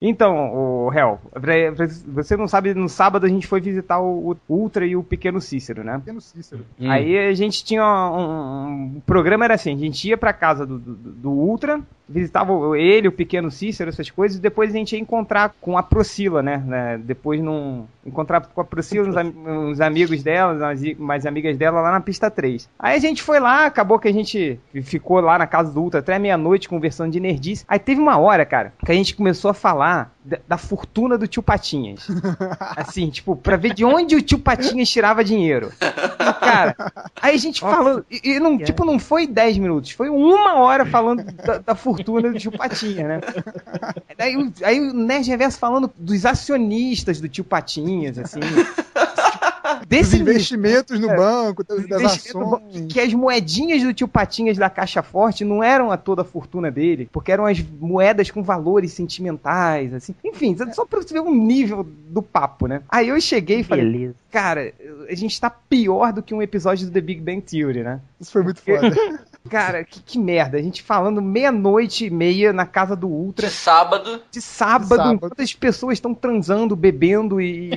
Então, o Hel, você não sabe, no sábado a gente foi visitar o, Ultra e o Pequeno Cícero, né? Pequeno Cícero. Hum. Aí a gente tinha um, um, um, programa era assim, a gente ia pra casa do, do, do Ultra, visitava ele, o Pequeno Cícero, essas coisas, e depois a gente ia encontrar com a Procila, né? né? Depois num, encontrar com a Procila, uns, uns amigos dela, umas, mais amigas dela lá na pista 3. Aí a gente foi lá, acabou que a gente ficou lá na casa do Ultra até meia-noite conversando de nerdice. Aí teve uma hora, cara, que a gente começou a falar falar da, da, fortuna do tio Patinhas. Assim, tipo, pra ver de onde o tio Patinhas tirava dinheiro. E, cara, aí a gente falou. E, e não, tipo, não foi 10 minutos, foi uma hora falando da, da fortuna do tio Patinhas, né? Aí, aí o Nerd Reverso falando dos acionistas do tio Patinhas, assim desse investimentos no é, banco, das ações. Que as moedinhas do tio Patinhas da Caixa Forte não eram a toda a fortuna dele, porque eram as moedas com valores sentimentais, assim. Enfim, só pra você ver o nível do papo, né? Aí eu cheguei e falei, Beleza. cara, a gente tá pior do que um episódio do The Big Bang Theory, né? Isso foi muito foda. Cara, que, que, merda. A gente falando meia-noite e meia na casa do Ultra. De sábado. De sábado, de sábado. enquanto as pessoas estão transando, bebendo e,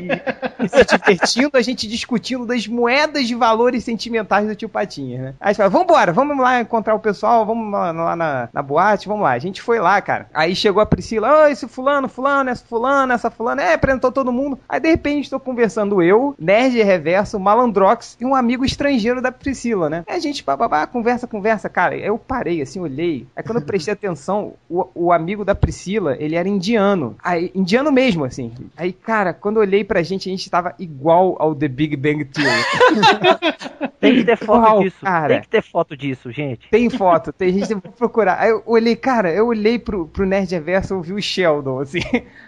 e, se divertindo, a gente discutindo das moedas de valores sentimentais do tio Patinha, né? Aí a gente fala, vambora, vamos lá encontrar o pessoal, vamos lá, lá na, na, boate, vamos lá. A gente foi lá, cara. Aí chegou a Priscila, oi, esse fulano, fulano, essa fulano, essa fulana, é, apresentou todo mundo. Aí de repente estou conversando eu, Nerd Reverso, Malandrox e um amigo estrangeiro da Priscila, né? Aí a gente, bababá, conversa, conversa conversa, cara, eu parei, assim, olhei. Aí quando eu prestei atenção, o, o amigo da Priscila, ele era indiano. Aí, indiano mesmo, assim. Aí, cara, quando eu olhei pra gente, a gente tava igual ao The Big Bang Theory. Tem que ter foto Uau, disso. Cara. Tem que ter foto disso, gente. Tem foto, tem gente que procurar. Aí eu olhei, cara, eu olhei pro, pro Nerd Reverso, eu vi o Sheldon, assim.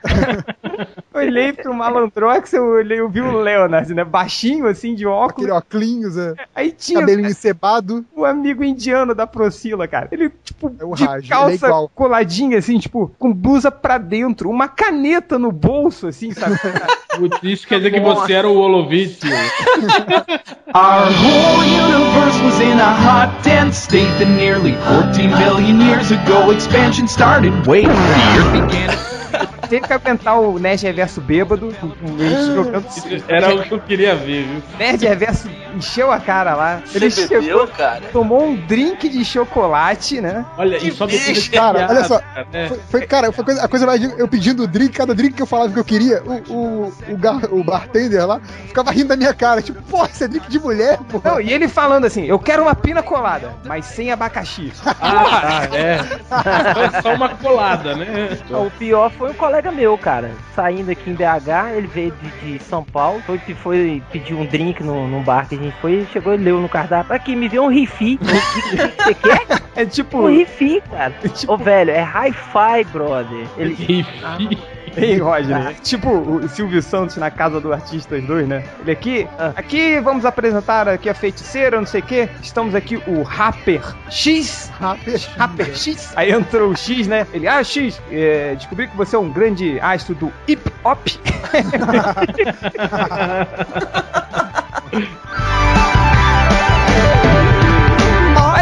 olhei pro Malandrox, eu olhei, eu vi o Leonard, né? Baixinho, assim, de óculos. Aquele óculos, é. Aí tinha. Cabelinho encebado. O amigo indiano da Procila, cara. Ele, tipo, é de Raj, calça é coladinha, assim, tipo, com blusa pra dentro, uma caneta no bolso, assim, sabe? Isso quer dizer que você era o Olovitz. Our whole universe was in a hot, dense state that nearly 14 billion years ago expansion started. Wait, the earth began teve que aguentar o Nerd Reverso bêbado, jogando Era o que eu queria ver, viu? Nerd Reverso encheu a cara lá. Ele Você chegou, bebeu, cara? tomou um drink de chocolate, né? Olha, e só depois Cara, olha só. Né? Foi, foi, cara, foi coisa, a coisa mais. Eu pedindo o drink, cada drink que eu falava que eu queria, o, o, o, gar, o bartender lá ficava rindo da minha cara. Tipo, pô, isso é drink de mulher, pô. Não, e ele falando assim: eu quero uma pina colada, mas sem abacaxi. Ah, é. Só uma colada, né? O pior foi o colega meu, cara. Saindo aqui em BH, ele veio de, de São Paulo, foi, foi pedir um drink no, num bar que a gente foi, chegou e leu no cardápio. Aqui, me deu um rifi. Você quer? É tipo. Um rifi, cara. É tipo... Ô, velho, é hi-fi, brother. Ele... Rifi. Ah, Ei, Roger, ah. tipo o Silvio Santos na casa do Artistas 2, né? Ele aqui, ah. aqui vamos apresentar aqui a feiticeira, não sei o quê. Estamos aqui o Rapper X. Rapper X. Rapper X. Aí entrou o X, né? Ele, ah, X, é, descobri que você é um grande astro do hip hop.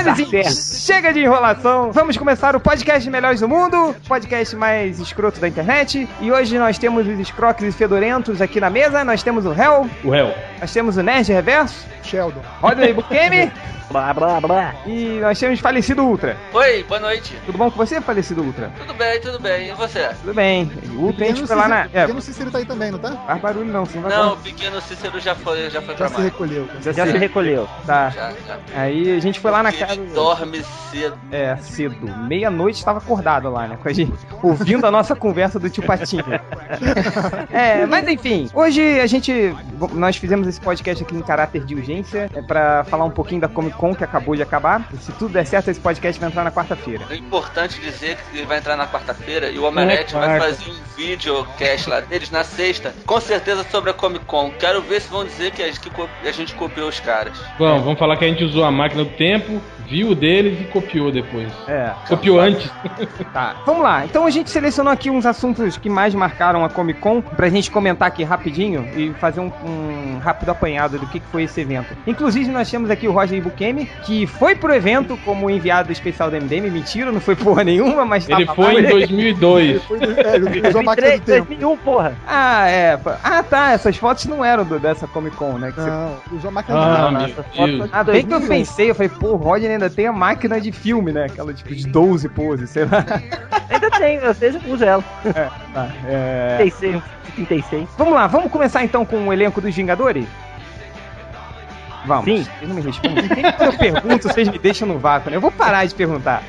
Mas enfim, tá chega de enrolação. Vamos começar o podcast Melhores do Mundo, podcast mais escroto da internet. E hoje nós temos os escroques e fedorentos aqui na mesa. Nós temos o Hell. O Hell. Nós temos o Nerd Reverso. Sheldon. Rodney Bukemi. Blá, blá, blá. E nós temos Falecido Ultra. Oi, boa noite. Tudo bom com você, Falecido Ultra? Tudo bem, tudo bem. E você? Tudo bem. O Ultra a gente foi lá na... É. Pequeno Cícero tá aí também, não tá? Faz barulho não, sim. Não, o Pequeno Cícero já foi, já foi já se recolheu. Já, já se recolheu. Tá. Já, já. Aí a gente foi lá na casa... dorme cedo. É, cedo. Meia-noite estava acordado lá, né? Com a gente ouvindo a nossa conversa do tio Patinho. é, mas enfim. Hoje a gente... Nós fizemos esse podcast aqui em caráter de urgência. É pra falar um pouquinho da Comic Con que acabou de acabar. Se tudo der certo, esse podcast vai entrar na quarta-feira. É importante dizer que ele vai entrar na quarta-feira e o Omelete é vai fazer um videocast lá deles na sexta, com certeza sobre a Comic Con. Quero ver se vão dizer que a gente, que a gente copiou os caras. Bom, vamos falar que a gente usou a máquina do tempo, viu deles e copiou depois. É. Copiou antes. Tá. Vamos lá. Então a gente selecionou aqui uns assuntos que mais marcaram a Comic Con pra gente comentar aqui rapidinho e fazer um, um rápido apanhado do que, que foi esse evento. Inclusive, nós temos aqui o Roger Ibukemi, que foi pro evento como enviado especial da MDM. Mentira, não foi porra nenhuma, mas Ele foi lá. em 2002. Foi, é, ele usou a máquina 2003, do tempo. 2001, porra. Ah, é. Ah, tá. Essas fotos não eram do- dessa Comic Con, né? Que você- Não, usou a máquina do Ah, essa foto. Ah, bem que eu 2001. pensei, eu falei, pô, o Roger ainda tem a máquina de filme, né? Aquela tipo de 12 poses, sei lá. Ainda tem, às vezes eu uso ela. Tá, é... 36, 36. Vamos lá, vamos começar então com o elenco dos Vingadores? Vamos. Sim. Vocês não me respondem. Quando eu pergunto, vocês me deixam no vácuo, né? Eu vou parar de perguntar.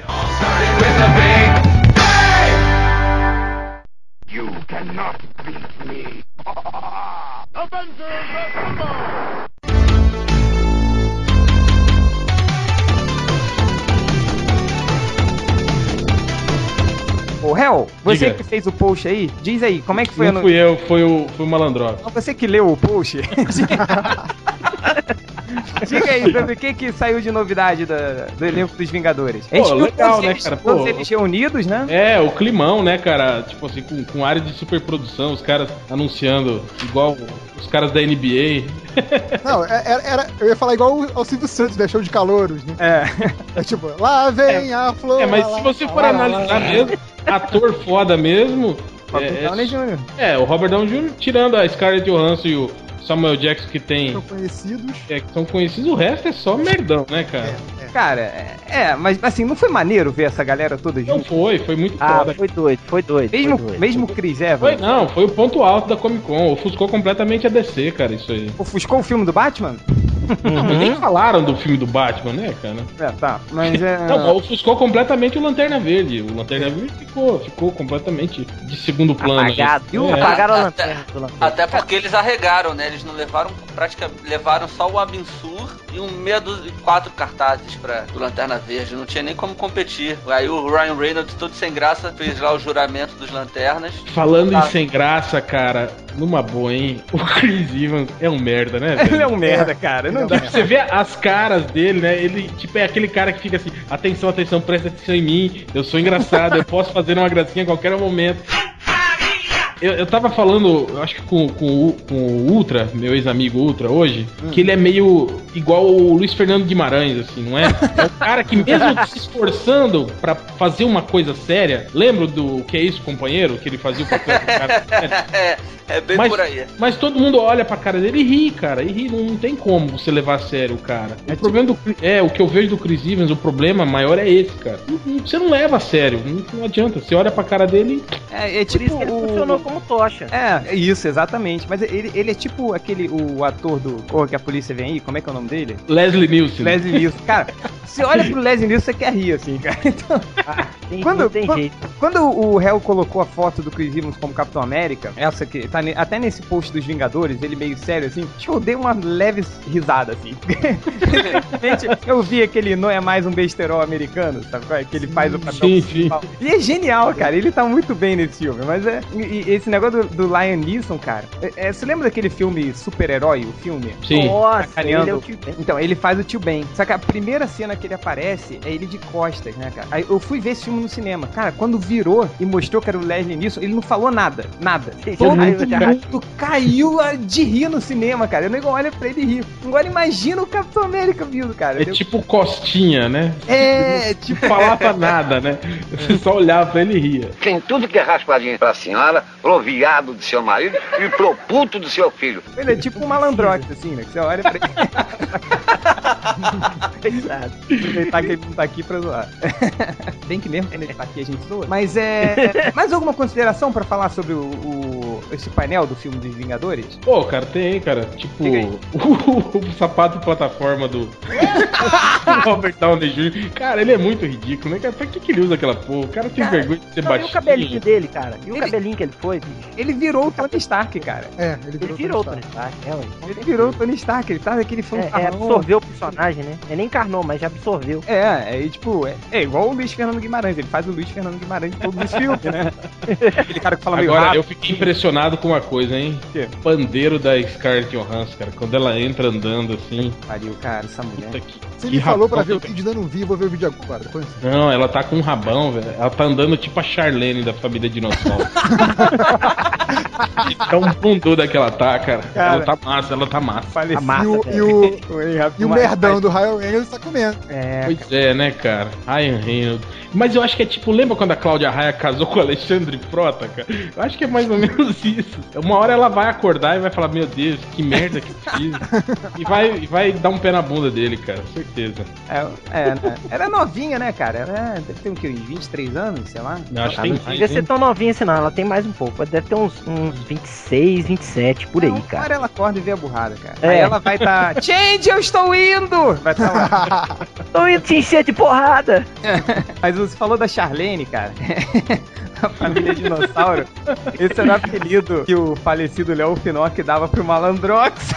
Ô, Hel, você Diga. que fez o post aí, diz aí, como é que foi a Não no... fui eu, foi o, foi o Malandrox. Você que leu o post. Diga- aí, sobre o que, que saiu de novidade da- do elenco dos Vingadores. Pô, viu legal, todos né, eles- cara? Todos Pô. eles reunidos, né? É, o climão, né, cara? Tipo assim, com, com área de superprodução, os caras anunciando igual os caras da NBA. Não, é- era, era- eu ia falar igual ao Silvio Santos, né? Show de calouros, né? É. É tipo, lá vem a flor. É, mas lá, se você lá, for lá, analisar lá, mesmo, ator foda mesmo. Robert É, Downey Jr. é, o Robert Downey Jr., tirando a Scarlett Johansson e o Samuel Jackson que tem. São conhecidos. É, que são conhecidos, o resto é só merdão, né, cara? Cara, é, é, mas assim, não foi maneiro ver essa galera toda Não junto? foi, foi muito Ah, foda. foi doido, foi doido. Mesmo, foi doido. mesmo o Chris Foi, Evans? não, foi o ponto alto da Comic Con. Ofuscou completamente a DC, cara, isso aí. Ofuscou o filme do Batman? Não, mas nem falaram do filme do Batman, né, cara? É, tá. Mas é. Não, ofuscou completamente o Lanterna Verde. O Lanterna Verde ficou, ficou completamente de segundo plano. aí. Apagado. Viu? É. Apagaram a Até- lanterna lanterna. Até porque eles arregaram, né? Eles não levaram praticamente. Levaram só o Abensur e um meia dúzia de quatro cartazes pra, do Lanterna Verde. Não tinha nem como competir. Aí o Ryan Reynolds, todo sem graça, fez lá o juramento dos lanternas. Falando Ah. em sem graça, cara, numa boa, hein? O Chris Evans é um merda, né, velho? Ele é um merda, cara. Não Dá pra você ver as caras dele, né? Ele, tipo, é aquele cara que fica assim: atenção, atenção, presta atenção em mim. Eu sou engraçado, eu posso fazer uma gracinha a qualquer momento. Eu, eu tava falando, eu acho que com, com, o- com o Ultra, meu ex-amigo Ultra, hoje, que ele é meio igual o Luiz Fernando Guimarães, assim, não é? É o cara que, mesmo se esforçando pra fazer uma coisa séria, lembra do que é isso, companheiro? Que ele fazia o papel do cara sério? É, é bem Mas- por aí. Mas todo mundo olha pra cara dele e ri, cara. E ri, não, não tem como você levar a sério o cara. O problema do Chris- é o que eu vejo do Chris Evans, o problema maior é esse, cara. Você não leva a sério, não, não adianta. Você olha pra cara dele, É, é Por tipo isso que ele o... funcionou como tocha. É, é isso, exatamente. Mas ele, ele é tipo aquele, o ator do. Porra, que a polícia vem aí, como é que é o nome dele? Leslie Nielsen. Leslie Nielsen. Cara, você olha pro Leslie Nielsen, você quer rir, assim, cara. Então, Ah, tem, Quando- não tem quando- jeito. quando o Hell colocou a foto do Chris Evans como Capitão América, essa que tá ne- até nesse post dos Vingadores, ele meio sério, assim, acho que eu dei uma leve risada, assim. Gente, eu vi aquele Não é mais um besterol americano, sabe qual é? Que ele faz o papel Sim, sim. E é genial, cara. Ele tá muito bem nesse filme. Mas é. E, e esse negócio do, do Lion Neeson, cara. É, é, você lembra daquele filme Super-Herói, o filme? Sim. Nossa, sacaneando. ele é o tio Ben. Então, ele faz o tio Ben. Só que a primeira cena que ele aparece é ele de costas, né, cara? Aí eu fui ver esse filme no cinema. Cara, quando virou e mostrou que era o Leslie Nielsen, ele não falou nada. Nada. Todo mundo caiu a- de rir no cinema, cara. Eu nem olha pra ele e ri. Agora imagina o Capitão América vindo, cara. É tipo Costinha, né? É, tipo. Não falava nada, né? Você só olhava pra ele e ria. Tem tudo que é raspadinha pra senhora, pro viado do seu marido e pro puto do seu filho. Ele é tipo um malandrox, assim, né? Que você olha pra ele. Coitado. Aproveitar que ele não tá aqui pra zoar. Bem que mesmo quando ele tá aqui a gente zoa. Mas é. Mais alguma consideração pra falar sobre o, o- esse painel do filme dos Vingadores? Pô, cara, tem, cara. Tipo, o, o sapato de plataforma do Robert Downey Jr. Cara, ele é muito ridículo, né, cara? Pra que, que ele usa aquela porra? O cara tem Cara, vergonha de ser Não, e o baixinho. cabelinho dele, cara? E o Ele- cabelinho que ele foi, Ele virou o Tony Stark, cara. É, ele Ele virou, virou o Tony Tony Stark. Stark, é, ué. Ele virou o Tony Stark, ele tá naquele É, fanfarrão. é, absorveu o personagem, né? Ele nem encarnou, mas já absorveu. É, é tipo, é, é igual o Luiz Fernando Guimarães, ele faz o Luiz Fernando Guimarães em todos os filmes, né? Aquele cara que fala meio Agora, rápido. eu fiquei impressionado com uma coisa, hein? quê? Pandeiro da Scarlett Johansson, cara. Quando ela entra andando assim. Pariu, cara, essa mulher. Puta que, Você que me falou pra ver o vídeo, ainda não vi, vou ver o vídeo agora. Depois. Não, ela tá com um rabão, velho. Ela tá andando tipo a Charlene da família Dinossauro. é um bunduda que ela tá, cara. Cara. Ela tá massa, ela tá massa. Falecido. massa, E o, e o, e o merdão do Ryan Reynolds tá comendo. É, Pois é, né, cara? Ryan Reynolds. Mas eu acho que é tipo, lembra quando a Cláudia Raia casou com o Alexandre Frota, cara? Eu acho que é mais ou menos isso. Uma hora ela vai acordar e vai falar, meu Deus, que merda que eu fiz. e vai, e vai dar um pé na bunda dele, cara, certeza. é, é, né? Ela é novinha, né, cara? Ela é- deve ter o quê? Uns 23 anos, sei lá. Eu acho que tem não devia ser tão novinha assim, não. Ela tem mais um pouco. Deve ter uns, uns 26, 27 por aí, Não, cara. Agora ela acorda e vê a burrada, cara. É. Aí ela vai estar. Tá, Change, eu estou indo! Vai estar lá. Tô indo te encher de porrada! Mas você falou da Charlene, cara. A família dinossauro. Esse era o apelido que o falecido Léo Finocchi dava pro Malandrox.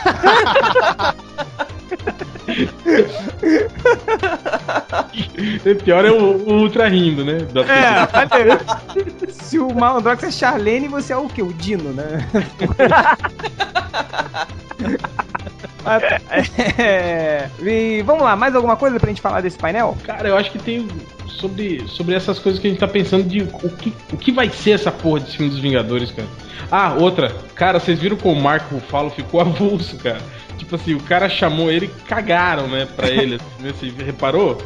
O pior é o, o Ultra rindo, né? Da- É, olha. Se o Malandrox é Charlene, você é o quê? O Dino, né? Tá. É, e vamos lá, mais alguma coisa pra gente falar desse painel? Cara, eu acho que tem sobre, sobre essas coisas que a gente tá pensando de o que, o que vai ser essa porra desse filme dos Vingadores, cara. Ah, outra. Cara, vocês viram como o Marco Ruffalo ficou avulso, cara? Tipo assim, o cara chamou ele e cagaram, né, pra ele. Você reparou?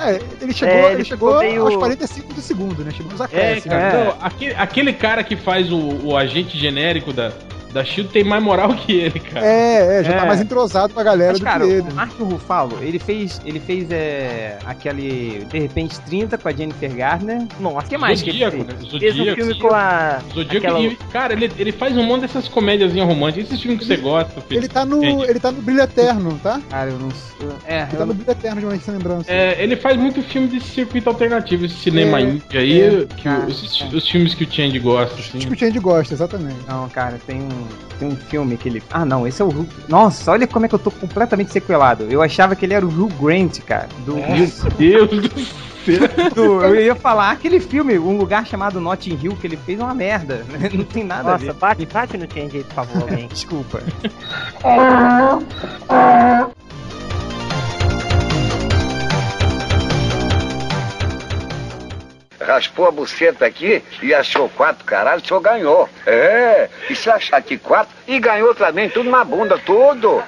É, ele chegou, É, ele ele chegou meio- aos 45 do segundo, né? Chegou nos É, acréscimos. cara. é. Não, aquele, aquele cara que faz o, o agente genérico da, da Shield tem mais moral que ele, cara. É, é, já É. tá mais entrosado com a galera Mas, do cara, que ele. o Marco Ruffalo, ele fez, ele fez é, aquele De Repente 30 com a Jennifer Garner. Nossa, O que mais Zodíaco, que ele né? fez? Fez um Zodíaco. filme com a. Zodíaco aquela- e- cara, ele, ele faz um monte dessas comédiazinhas românticas. Esses filmes que você gosta, filho. Ele tá no, ele tá no Brilho Eterno, tá? Cara, eu não sei. É, Ele tá no Brilho Eterno, de uma sem lembrança. É, ele faz muito filme desse circuito alternativo, esse cinema É, indie aí, é, que cara, os, é. os filmes que o Change gosta, assim. Acho que o Change gosta, exatamente. Não, cara, tem um, tem um filme que ele. Ah, não, esse é o Hugh. Nossa, olha como é que eu tô completamente sequelado. Eu achava que ele era o Hugh Grant, cara. Do, Meu Deus do céu. eu ia falar aquele filme, Um Lugar Chamado Notting Hill, que ele fez uma merda. Não tem nada a Nossa, ver. bate, bate no change aí, por favor, alguém. Desculpa. Raspou a buceta aqui e achou quatro caralho, o senhor ganhou. É, e se achar aqui quatro, e ganhou também, tudo na bunda, tudo.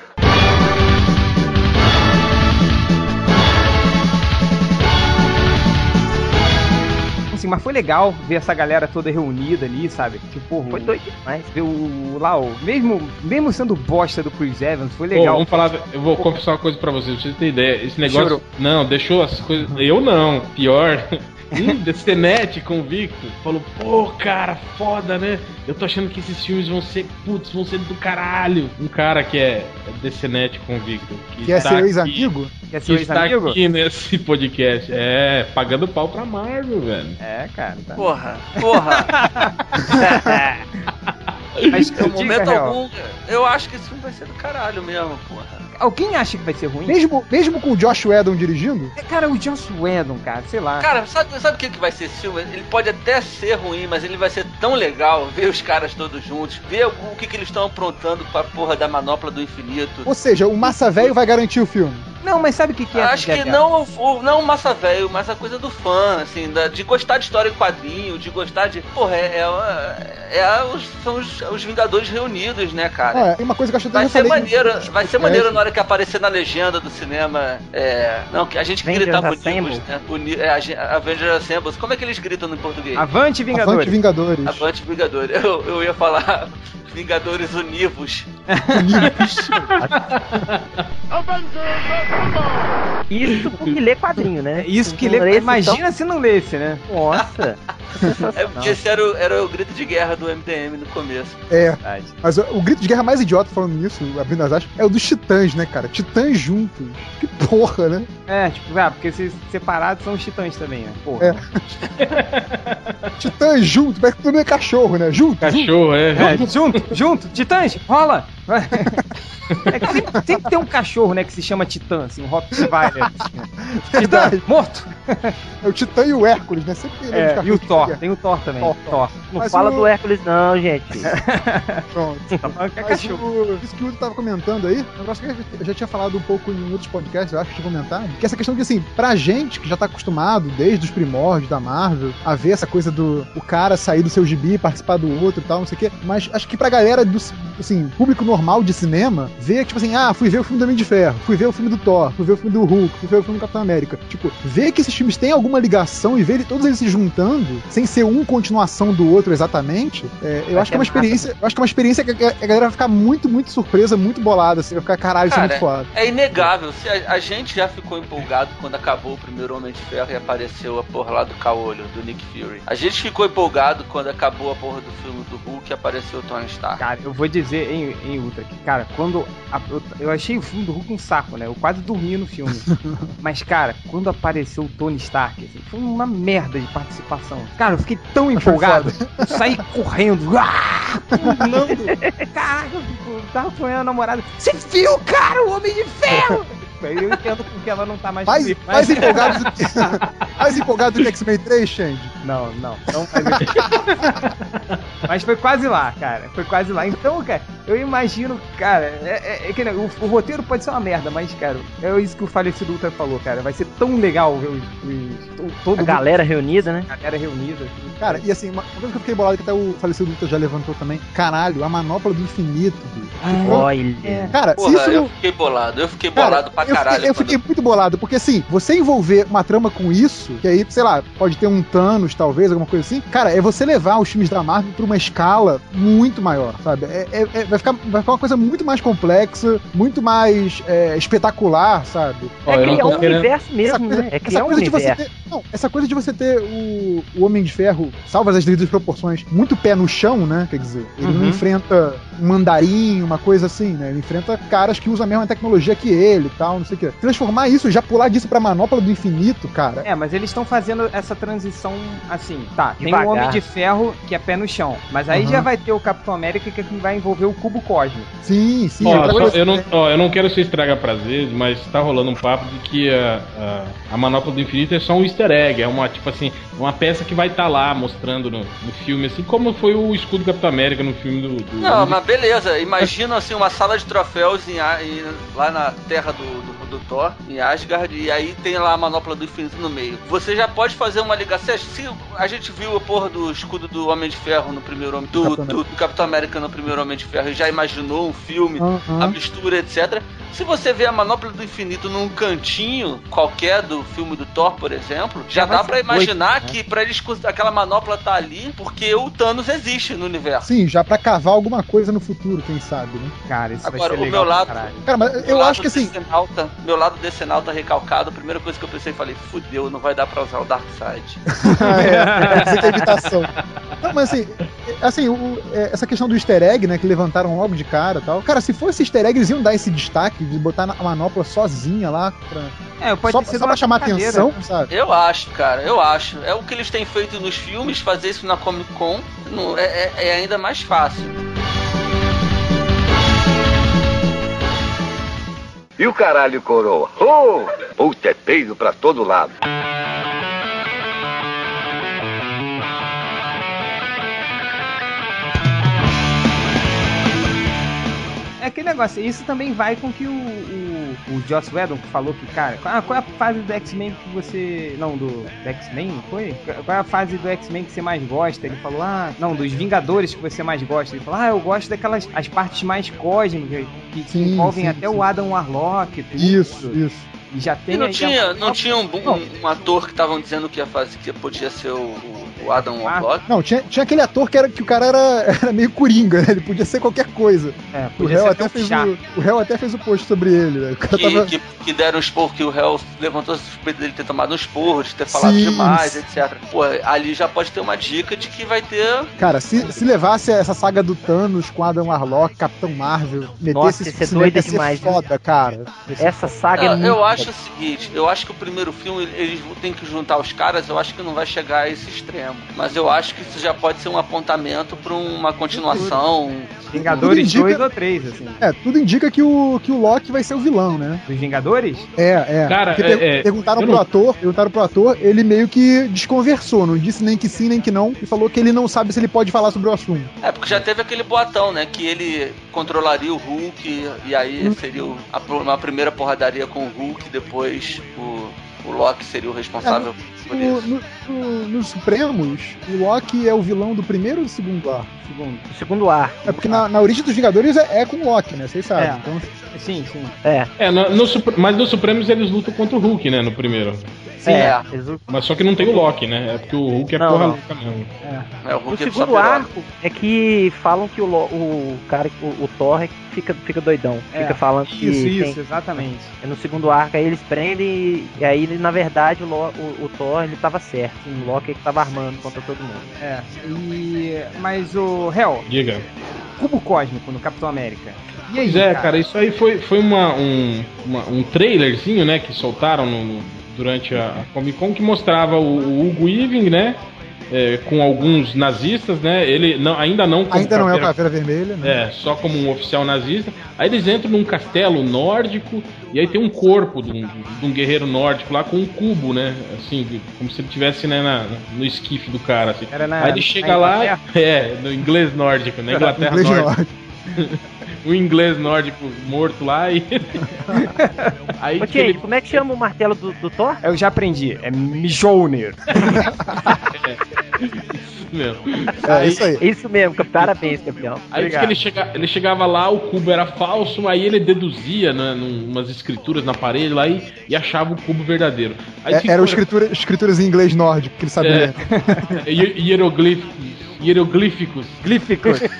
Assim, mas foi legal ver essa galera toda reunida ali, sabe? Tipo, Foi doido demais. Ver o, lá, o, mesmo, mesmo sendo bosta do Chris Evans, foi Pô, legal. vamos falar, eu vou confessar uma coisa pra vocês, pra vocês terem ideia. Esse negócio. Chorou. Não, deixou as coisas. Eu não, pior. Hum, DCNet convicto. Falou, pô, cara, foda, né? Eu tô achando que esses filmes vão ser, putz, vão ser do caralho. Um cara que é DCNet convicto. Que, Que é tá seu ex-amigo? Quer Que ser está ex-amigo? aqui nesse podcast. É, pagando pau pra Marvel, velho. É, cara. Tá. Porra, porra. Mas Em momento algum, eu acho que esse filme vai ser do caralho mesmo, porra. Alguém acha que vai ser ruim? Mesmo, mesmo com o Josh Whedon dirigindo? É, Cara, o Joss Whedon, cara, sei lá. Cara, sabe, sabe o que, que vai ser esse filme? Ele pode até ser ruim, mas ele vai ser tão legal ver os caras todos juntos, ver o, o que, que eles estão aprontando com a porra da manopla do infinito. Ou seja, o Massa Velho vai garantir o filme. Não, mas sabe o que, que é? Acho que não o, o- não massa velho, mas a coisa do fã, assim, da- de gostar de história em quadrinho, de gostar de. Porra, é, é, é a- os, são os, os Vingadores reunidos, né, cara? É, tem uma coisa que eu acho Vai ser maneiro, no- vai ser maneiro na hora que aparecer na legenda do cinema. É, não, que a gente que Avengers gritava Assemble. univos, né? Uni, é, a Avengers Assemble. Como é que eles gritam no português? Avante, Vingadores. Avante Vingadores. Avante Vingadores. Eu, eu ia falar Vingadores Univos. Isso porque lê quadrinho, né? É Isso que lê. lê, Imagina se não lesse, né? então- Nossa. É esse era o, era o grito de guerra do MDM no começo. É, Verdade. mas o, o grito de guerra mais idiota falando nisso, abrindo as aspas, é o dos titãs, né, cara? Titãs juntos. Que porra, né? É, tipo, ah, porque se separados são os titãs também, né? Porra. É. Titãs juntos, parece que todo mundo é cachorro, né? Junto, junto. Cachorro, é. É, junto, junto, titãs, rola! É que sempre, sempre tem um cachorro, né, que se chama Titã, assim, um Rottweiler. Assim? Titã, morto! É o Titã e o Hércules, né? Sempre É, e o Thor, que tem o Thor também. Thor, Thor. Não Mas fala o- do Hércules, não, gente. é. Pronto. Tá falando que é cachorro. o, isso que o Udo tava comentando aí, é um negócio que eu já tinha falado um pouco em outros podcasts, eu acho que tinha comentado, que essa questão que, assim, pra gente que já tá acostumado desde os primórdios da Marvel, a ver essa coisa do o cara sair do seu gibi, participar do outro e tal, não sei o quê, mas acho que pra galera do, assim, público normal de cinema, ver, tipo assim, ah, fui ver o filme do Homem de Ferro, fui ver o filme do Thor, fui ver o filme do Hulk, fui ver o filme do Capitão América. Tipo, ver que esses filmes têm alguma ligação e ver todos eles se juntando, sem ser um continuação do outro exatamente, é, eu acho que é uma experiência, eu acho que é uma experiência que a, a galera vai ficar muito, muito surpresa, muito bolada, assim, vai ficar caralho, isso é Cara, muito foda. É inegável. Se a, a gente já ficou empolgado quando acabou o primeiro Homem de Ferro e apareceu a porra lá do caolho, do Nick Fury. A gente ficou empolgado quando acabou a porra do filme do Hulk e apareceu o Tony Stark. Cara, eu vou dizer em, em Ultra que, cara, quando. a- eu, eu achei o filme do Hulk um saco, né? Eu quase dormi no filme. Mas, cara, quando apareceu o Tony Stark, assim, foi uma merda de participação. Cara, eu fiquei tão empolgado. Eu saí correndo. Ah, pulando. Caraca, eu eu tava com a namorada. Você viu, cara, o Homem de Ferro? Eu entendo porque ela não tá mais Mais, comigo, mais mas- empolgado do que, mais empolgado do que X-Men 3, Xande? Não, não. não isso. Mas foi quase lá, cara. Foi quase lá. Então, cara, eu imagino, cara, é, é- é que né, o, o roteiro pode ser uma merda, mas, cara, é isso que o falecido Ultra falou, cara. Vai ser tão legal ver os, os- todo A galera reunida, né? a galera reunida. assim. Cara, e assim, uma coisa que eu fiquei bolado, que até o falecido Luta já levantou também. Caralho, a manopla do infinito, bicho. Olha. Cara, se Porra, isso eu fiquei bolado. Eu fiquei Cara, bolado pra caralho. Fiquei, eu fiquei muito bolado, porque assim, você envolver uma trama com isso, que aí, sei lá, pode ter um Thanos, talvez, alguma coisa assim, cara, é você levar os filmes da Marvel pra uma escala muito maior, sabe? É, é- é- vai, ficar, vai ficar uma coisa muito mais complexa, muito mais é, espetacular, sabe? É não criar um querendo- universo Essa mesmo, coisa, né? É essa criar um coisa de você universo. ter. Não, essa coisa de você ter o, o Homem de Ferro, salvas as devidas proporções, muito pé no chão, né? Quer dizer, ele não Uhum. enfrenta um mandarim, uma coisa assim, né? Ele enfrenta caras que usam a mesma tecnologia que ele e tal, não sei o quê. Transformar isso, já pular disso pra manopla do infinito, cara. É, mas eles estão fazendo essa transição assim. Tá, tem o Homem de Ferro que é pé no chão. Mas aí Uhum. já vai ter o Capitão América que vai envolver o cubo cósmico. Sim, sim. Ó, coisa- eu, não, ó, eu não quero ser estraga prazeres, mas tá rolando um papo de que a, a, a Manopla do Infinito é só um easter egg, é uma, tipo assim, uma peça que vai estar lá mostrando no, no filme, assim como foi o escudo do Capitão América no filme do. do- Não, mas beleza. Imagina assim uma sala de troféus em, em- lá na terra do, do, do Thor, em Asgard, e aí tem lá a manopla do infinito no meio. Você já pode fazer uma ligação. Se a gente viu a porra do escudo do Homem de Ferro no primeiro Homem. Do, Capitão do, do Capitão América no primeiro Homem de Ferro e já imaginou um filme, Aham. a mistura, etc. Se você vê a manopla do infinito num cantinho qualquer do filme do Thor, por exemplo, já, Já dá pra imaginar doido, né? que pra eles aquela manopla tá ali porque o Thanos existe no universo. Sim, já pra cavar alguma coisa no futuro, quem sabe, né? Cara, isso Agora, vai ser o legal meu lado- caralho. Cara, mas eu acho que assim. Meu lado decenalta recalcado, a primeira coisa que eu pensei, falei, fudeu, não vai dar pra usar o Darkseid. é, dizer que é imitação. Não, mas assim, é- assim o- é, essa questão do easter egg, né, que levantaram logo de cara e tal. Cara, se fosse easter egg, eles iam dar esse destaque de botar na- a manopla sozinha lá, pra, É, pode só, só pra chamar atenção, sabe? Eu acho, cara, eu acho. É o que eles têm feito nos filmes, fazer isso na Comic Con não- é, é- é ainda mais fácil. E o caralho, coroa? Oh! Puta, é peido pra todo lado. É aquele negócio, isso também vai com que o, o, o Joss Whedon que falou que, cara, ah, qual é a fase do X-Men que você. Não, do, do X-Men, não foi? Qual é a fase do X-Men que você mais gosta? Ele falou, ah, não, dos Vingadores que você mais gosta. Ele falou, ah, eu gosto daquelas as partes mais cósmicas, que, que Sim, envolvem sim, até sim. o Adam Warlock e tudo. Isso, isso. E já tem E não aí a- tinha, não tinha um, um- um ator que estavam dizendo que ia fazer, que podia ser o, o- Adam Warlock? Não, tinha, tinha aquele ator que, era, que o cara era, era meio coringa, né? Ele podia ser qualquer coisa. É, O réu, ser até até um fez o, o réu até fez o post sobre ele, né? O cara Que, tava. que, que deram um esporro que o réu levantou a suspeita dele ter tomado um esporro, de ter falado Sim. demais, etc. Pô, ali já pode ter uma dica de que vai ter. Cara, se, se levasse essa saga do Thanos com Adam Warlock, Capitão Marvel, metesse Nossa, isso isso é doido ia ser demais, foda, cara. Ia ser Essa saga é Eu, muito. eu acho o seguinte, eu acho que o primeiro filme eles ter que juntar os caras, eu acho que não vai chegar a esse extremo. Mas eu acho que isso já pode ser um apontamento pra uma continuação. Vingadores Tudo indica- 2 ou 3, assim. É, tudo indica que o, que o Loki vai ser o vilão, né? Dos Vingadores? É, é. Cara, Porque é- per- é, perguntaram pro não- ator, perguntaram pro ator, ele meio que desconversou, não disse nem que sim, nem que não, e falou que ele não sabe se ele pode falar sobre o assunto. É, porque já teve aquele boatão, né? Que ele controlaria o Hulk e aí seria o- a, uma primeira porradaria com o Hulk, depois o, o Loki seria o responsável por No, isso. no- no- nos Supremos, o Loki é o vilão do primeiro ou do segundo arco? Segundo. O segundo ar. É porque na, na origem dos Vingadores é, é com o Loki, né? Vocês sabem. É. Então, Sim, sim. É. É, no, mas nos Supremos eles lutam contra o Hulk, né? No primeiro. Sim, é. é. Mas só que não tem o Loki, né? É porque o Hulk é Não, porra louca mesmo. É, o é só segundo piroca. arco é que falam que o, Lo- o cara, o, o Thor é que fica, fica doidão. É. Fica falando que Isso, tem- isso, exatamente. é no segundo arco, aí eles prendem e, e aí, na verdade, o, Lo- o, o Thor ele tava certo. O Loki é que tava armando contra todo mundo. É. E. Mas o. Hell, Diga. cubo cósmico no Capitão América. E aí, Pois é, cara, isso aí foi, foi uma, um, uma- um trailerzinho, né, que soltaram no- no- durante a, Comic Con que mostrava o, o Hugo Weaving, né, é, com alguns nazistas, né, ele não, ainda não como ainda não é o Caveira- Vermelha, né? É, só como um oficial nazista. Aí eles entram num castelo nórdico e aí tem um corpo de um, de um guerreiro nórdico lá com um cubo, né? Assim, como se ele tivesse né, na- no esquife do cara. Assim. Era na- aí ele na chega lá, é, no inglês nórdico, na Inglaterra Inglês nórdica. Um inglês nórdico morto lá e. aí Ô, ele- como é que chama o martelo do, do Thor? Eu já aprendi. É Mjolnir. Meu. É isso aí. Isso mesmo, parabéns, campeão. Aí que ele, chega, ele chegava lá, o cubo era falso, aí ele deduzia, né, num- umas escrituras na parede lá e, e achava o cubo verdadeiro. Aí É, eram escritura, escrituras em inglês nórdico, que ele sabia. É. Hier- hieroglíficos. Hieroglíficos. Glíficos.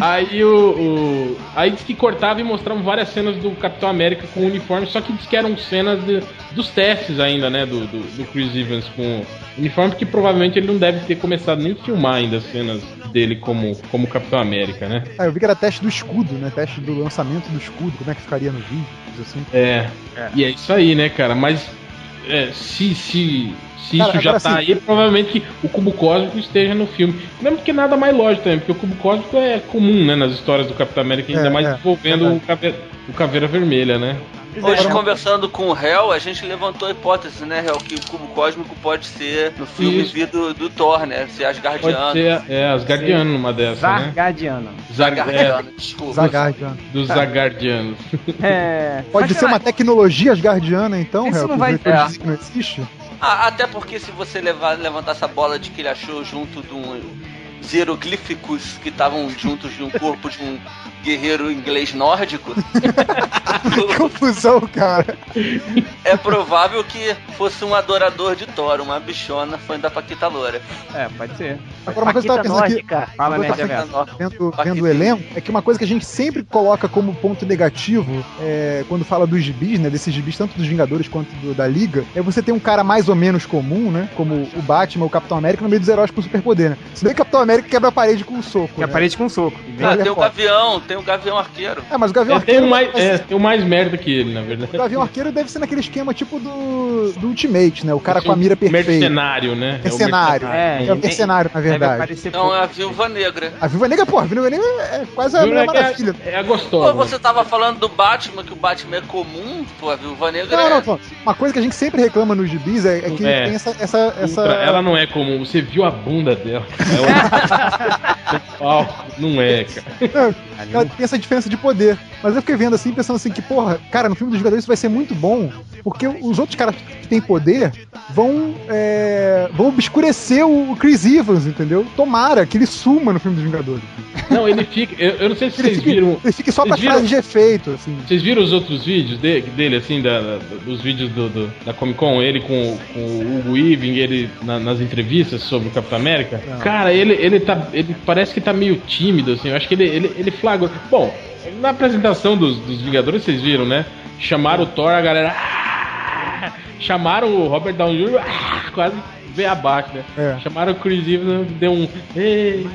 Aí o, o- Aí diz que cortava e mostravam várias cenas do Capitão América com o uniforme, só que diz que eram cenas de- dos testes ainda, né? Do, do, do Chris Evans com o uniforme, porque provavelmente ele não deve ter começado nem a filmar ainda as cenas dele como, como Capitão América, né? Ah, eu vi que era teste do escudo, né? Teste do lançamento do escudo, como é que ficaria no vídeo, assim. É. É. E é isso aí, né, cara? Mas é, se, se, se Cara, isso já agora tá sim. aí, provavelmente que o cubo cósmico esteja no filme. Mesmo porque nada mais lógico também, porque o cubo cósmico é comum, né, nas histórias do Capitão América, ainda É, mais é, envolvendo o, caveira, o Caveira Vermelha, né? Hoje, conversando com o Hell, a gente levantou a hipótese, né, Hell, que o cubo cósmico pode ser no filme Isso. do, do Thor, né? Ser Pode Asgardiano. ser é, Asgardiano numa dessa, né? Zargadiano. Zag, é, Asgardiano, desculpa. Zagardiano. dos Zagardianos. É. Pode mas ser uma tecnologia asgardiana, então, Isso Hel, não vai- é. que não existe? Ah, até porque se você levar, levantar essa bola de que ele achou junto de um os hieroglíficos que estavam juntos de um corpo de um guerreiro inglês nórdico, Confusão, cara. é provável que fosse um adorador de Thor, uma bichona fã da Paquita Loura. É, pode ser. Agora, uma coisa que eu tava Paquita pensando aqui. Fala, né? Paquita vendo, Paquita. vendo o elenco, é que uma coisa que a gente sempre coloca como ponto negativo é, quando fala dos gibis, né? Desses gibis, tanto dos Vingadores quanto do- da Liga, é você ter um cara mais ou menos comum, né? Como o Batman, o Capitão América, no meio dos heróis com superpoder, né? Se bem que o Capitão América quebra a parede com um soco. Que né? aparece com um soco. Ah, é tem o. Gavião, tem o Gavião Arqueiro. É, mas o Gavião É, tem, Arqueiro. o mais, mas- é, tem o mais merda que ele, na verdade. O Gavião Arqueiro deve ser naquele esquema tipo do, do Ultimate, né? O cara com a mira perfeita. Mercenário, né? É Mercenário. É, É o mercenário, na verdade. Não, pouco. é a Viúva Negra. A Viúva Negra, porra, a Viúva Negra é quase a Mulher Maravilha. É, é a Pô, gostosa. você tava falando do Batman, que o Batman é comum, pô, a Viúva Negra Não, é... não, não. Uma coisa que a gente sempre reclama nos gibis é, é que É. tem essa. essa, essa... Ultra, Ela não é comum. Você viu a bunda dela. É o... palco. Não é, cara. Não, tem essa diferença de poder. Mas eu fiquei vendo assim, pensando assim, que, porra, cara, no filme dos Vingadores isso vai ser muito bom, porque os outros caras que têm poder vão, é, vão obscurecer o Chris Evans, entendeu? Tomara que ele suma no filme dos Vingadores. Não, ele fica. Eu, eu não sei se Ele vocês fique, viram. ele fique só pra viram? frases de efeito, assim. Vocês viram os outros vídeos dele, dele assim, da, da- dos vídeos do, do- da Comic Con, ele com, com o Hugo Weaving, ele na- nas entrevistas sobre o Capitão América? Não. Cara, ele, ele tá. Ele parece que tá meio tímido, assim. Eu acho que ele, ele, ele flagrou. Bom, na apresentação dos, dos Vingadores, vocês viram, né? Chamaram o Thor, a galera. Chamaram o Robert Downey Jr., ah, quase veio abaixo, né? É. Chamaram o Chris Evans, deu um. Ei,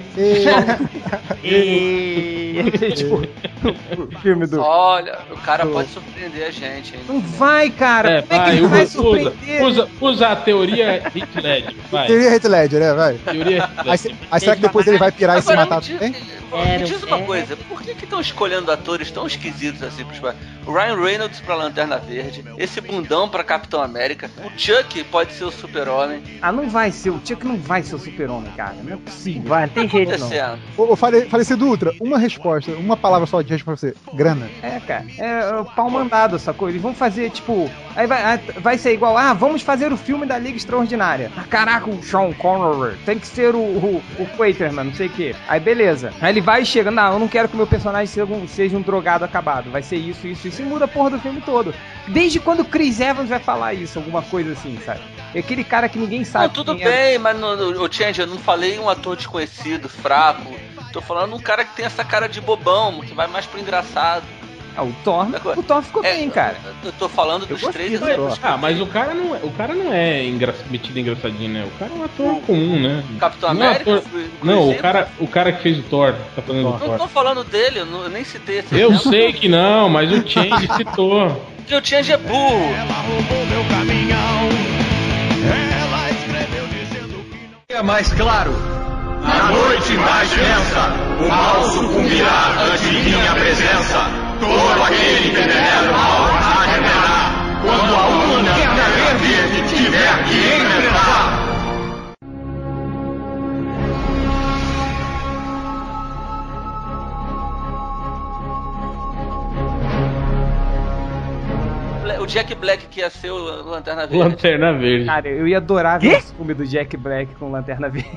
E... tipo, filme do. Olha, o cara pode surpreender a gente, hein? Não vai, cara. é, Como é que vai, ele vai usa, surpreender? usa, usa a teoria Hit Ledger, vai. Teoria Heath Ledger, né? Vai. Teoria Aí, Ledger. cê- aí será que depois ele vai pirar e se Agora, matar me diz, também? me diz uma coisa, por que estão escolhendo atores tão esquisitos assim pros O Ryan Reynolds pra Lanterna Verde, esse bundão pra Capitão América, o Chuck pode ser o Super-Homem. Ah, não vai ser. O Chuck não vai ser o super-homem, cara. Não é possível. Vai, não tem jeito não. Acontecendo. Ô, ô, fale- falecido Ultra, uma resposta, uma palavra só de resposta pra você. Grana. É, cara. É o pau mandado, sacou? Eles vão fazer, tipo. Aí vai, vai ser igual, ah, vamos fazer o filme da Liga Extraordinária. Ah, caraca, o Sean Connery. Tem que ser o, o, o Quaterman, não sei o quê. Aí beleza. Aí ele vai e chega, não, eu não quero que o meu personagem seja um, seja um drogado acabado. Vai ser isso, isso, isso. E muda a porra do filme todo. Desde quando o Chris Evans vai falar isso, alguma coisa assim, sabe? É aquele cara que ninguém sabe. Não, tudo quem é. bem, mas o Change, eu não falei um ator desconhecido, fraco. Tô falando um cara que tem essa cara de bobão, que vai mais pro engraçado. Ah, o Thor, o Thor ficou É, bem, cara. Eu tô falando dos gostei três do exemplos. Ah, mas o cara não é, o cara não é engra... metido engraçadinho, né? O cara é um ator comum, né? Capitão Não é América? ator- Não, o cara, o cara que fez o Thor, tá falando do Não Thor. tô falando dele, eu, não- eu nem citei esse Eu exemplo. sei que não, mas o Change citou. Porque o Change é burro. É mais claro. Na noite mais densa, o mal sucumbirá ante minha presença. Todo aquele que venera o mal arremerá. Quando a lanterna verde tiver que enfrentar. O Jack Black que ia ser o Lanterna Verde. Lanterna Verde. Cara, eu ia adorar ver esse filme do Jack Black com Lanterna Verde.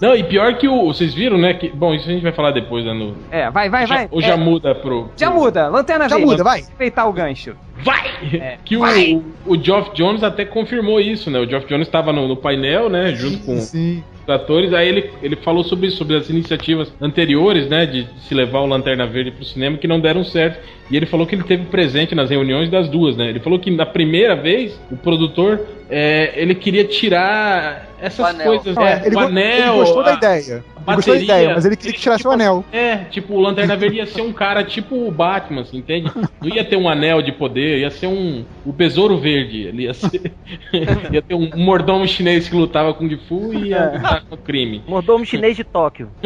Não, e pior que o. Vocês viram, né? Que, bom, isso a gente vai falar depois, né? No, É, vai, vai, já, vai. ou É, já muda pro. já pro- muda, Lanterna Já Verde. muda, vai. Respeitar o gancho. Vai! É, que vai. O, o Geoff Jones até confirmou isso, né? O Geoff Jones estava no, no painel, né? Junto com Sim. Atores. Aí ele, ele falou sobre, sobre as iniciativas anteriores, né? De, de se levar o Lanterna Verde pro cinema que não deram certo. E ele falou que ele teve presente nas reuniões das duas, né? Ele falou que na primeira vez o produtor é, ele queria tirar essas O anel. coisas, Não, é, ele, o anel. ele gostou da a- ideia. a Ele gostou da bateria. ideia, mas ele queria que tirasse tipo, o anel. É, tipo, o Lanterna Verde ia ser um cara tipo o Batman, assim, entende? Não ia ter um anel de poder, ia ser um. O Besouro Verde. Ele ia ser. ia ter um mordomo chinês que lutava com Kung Fu e ia lutar com o crime. Mordomo chinês de Tóquio.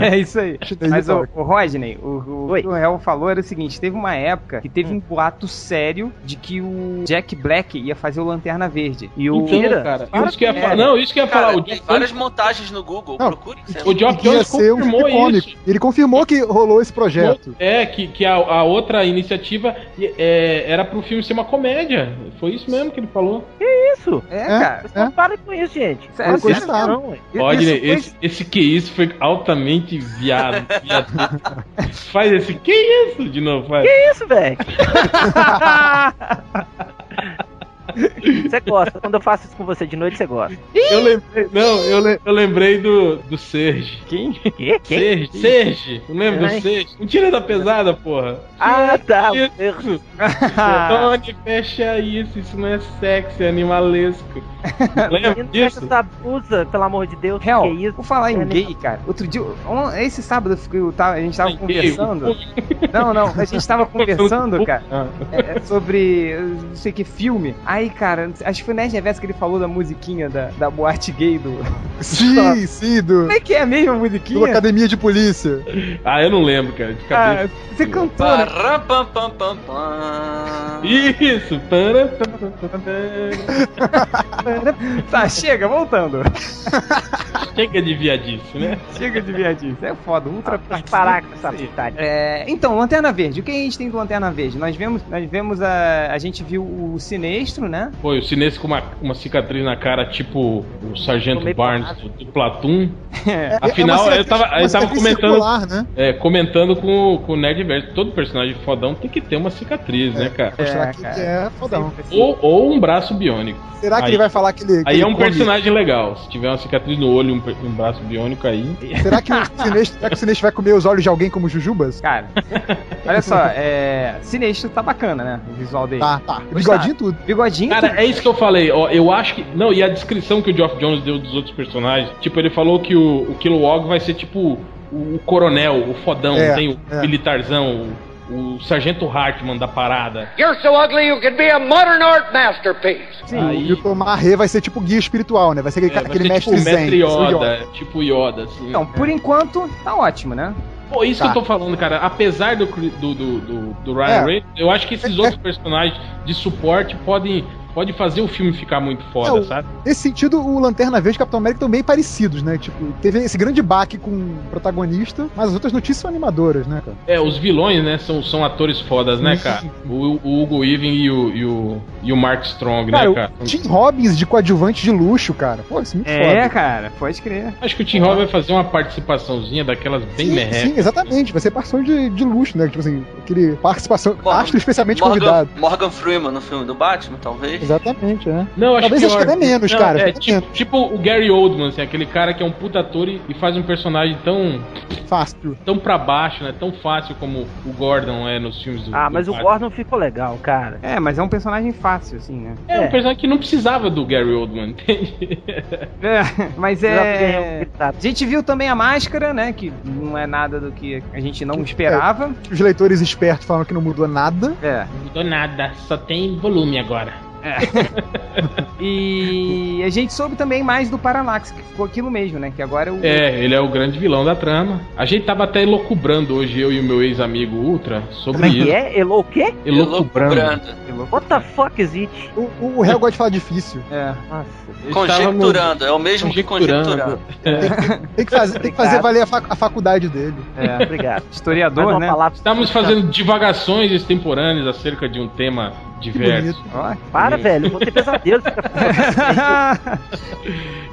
É, isso aí. Chinês Mas o, o Rodney, o, o Oi. que o Hell falou era o seguinte: teve uma época que teve um boato sério de que o Jack Black ia fazer o Lanterna Verde. E o. Então, Mentira. cara, isso que ia. Não, isso que ia Cara, falar. O tem várias Jones, montagens no Google, Não. procure. que você- o Geoff Que Jones um confirmou filme icônico. isso. Ele confirmou que rolou esse projeto. É, que, que a, a outra iniciativa é, era pro filme ser uma comédia. Foi isso mesmo que ele falou. Isso. É, É? cara. Vocês não parem com isso, gente. Sério, coisa sério não. Pode, Isso foi- esse, esse que isso foi altamente viado. viado. faz esse que isso de novo, faz. Que isso, velho? Você gosta. Quando eu faço isso com você de noite, você gosta. Eu lembrei, não, eu, le- eu lembrei do, do Serge. Quem? Quê? Quem? Serge, Serge, não lembra Ai. do Serge? Não tira da pesada, porra. Ah, tá. Isso. Tony, fecha isso, isso não é sexy, é animalesco. Lembra disso? essa abusa, pelo amor de Deus. Hell, que isso? vou falar em É, gay, cara. Outro dia, on- esse sábado eu tava- a gente tava conversando. Não, não, a gente tava conversando, cara. Ah. é, é sobre não sei que filme. Aí, cara, acho que foi Nerd Reverso que ele falou da musiquinha da, da boate gay do. Sim, sim, do, Como é que é mesmo a do musiquinha? Academia de Polícia. Ah, eu não lembro, cara, de Ah, cabeça. você cantou, né? Param, pam, pam, pam, pam. Isso! Para, Tá, chega, voltando. Chega de viadice, né? Chega de. Isso é foda, ultra Pode parar com essa putaria. É, então, Lanterna Verde. O que a gente tem do Lanterna Verde? Nós vemos, nós vemos a. A gente viu o Sinestro, né? Foi, o Sinês com uma, uma cicatriz na cara, tipo o Sargento Barnes do, do Platoon. É, Afinal, uma eu tava- eu tava comentando- circular, né? É, comentando com, o- com o Nerd Verde. Todo personagem fodão tem que ter uma cicatriz, né, cara? Mostrar É, que cara. que é fodão. Ou, ou um braço biônico. Será que Aí- ele vai falar que ele. que Aí ele é um come- personagem legal. Se tiver uma cicatriz no olho e um, um braço biônico aí. Será que o Sinestro, será que o Sinestro vai comer os olhos de alguém como Jujubas? Cara, olha só, é. Sinestro tá bacana, né? O visual dele. Tá, tá. Bigodinho tudo. Cara, é isso que eu falei. Ó, eu acho que. Não, e a descrição que o Geoff Jones deu dos outros personagens. Tipo, ele falou que o, o Kilowog vai ser tipo o, o coronel, o fodão, É, tem o é. militarzão, o, o sargento Hartman da parada. You're so ugly you could be a modern art masterpiece. Sim, Aí- E o Tomar Rê vai ser tipo guia espiritual, né? Vai ser aquele, É, cara- vai aquele ser mestre tipo zen. mestre o Yoda, tipo Yoda, assim. Então, por enquanto, tá ótimo, né? Pô, isso Tá. que eu tô falando, cara. Apesar do, do, do, do, Ryan É. Reynolds, eu acho que esses outros personagens de suporte podem, pode fazer o filme ficar muito foda, É, o- sabe? Nesse sentido, o Lanterna Verde e o Capitão América estão bem parecidos, né? Tipo, teve esse grande baque com o protagonista, mas as outras notícias são animadoras, né, cara? É, os vilões, né, são, são atores fodas, né, Sim. cara? O, o Hugo Weaving e o, e o, e o Mark Strong, Cara, né, cara? o Tim Robbins de coadjuvante de luxo, cara. Pô, isso é muito É, foda. cara, pode crer. Acho que o Tim Robbins vai fazer uma participaçãozinha daquelas bem Sim, merrecas. sim, exatamente. Vai ser participação de, de luxo, né? Tipo assim, aquele participação. Morgan- astro especialmente Morgan, convidado. Morgan Freeman no filme do Batman, talvez. Exatamente, é. Não, acho Talvez que acho que até menos, Não, cara, É, tipo, menos. tipo o Gary Oldman, assim, aquele cara que é um puta ator e, e faz um personagem tão, Fácil. tão pra baixo, né? Tão fácil como o Gordon é nos filmes do Ah, do mas o Batman. Gordon ficou legal, cara. É, mas é um personagem fácil, assim, né? É, um É. personagem que não precisava do Gary Oldman, entende? É, mas um é. gritado. A gente viu também a máscara, né? Que não é nada do que a gente não esperava. Os leitores espertos falam que não mudou nada. É. Não mudou nada, só tem volume agora. E a gente soube também mais do Parallax, que ficou aquilo mesmo, né? Que agora é o. É, ele é o grande vilão da trama. A gente tava até elocubrando hoje, eu e o meu ex-amigo Ultra, sobre Como é que isso. é? Elo o quê? Elocubrando. Elocubrando. What the fuck is it? O, o, o réu gosta de falar difícil. É. Nossa. Conjecturando, é o mesmo que Conjecturando. conjecturando. Tem que fazer, tem que fazer valer a, fac- a faculdade dele. É. Obrigado. Historiador, né? palavra. Estamos fazendo divagações extemporâneas acerca de um tema Diverso. Para, velho. Vou ter pesadelo.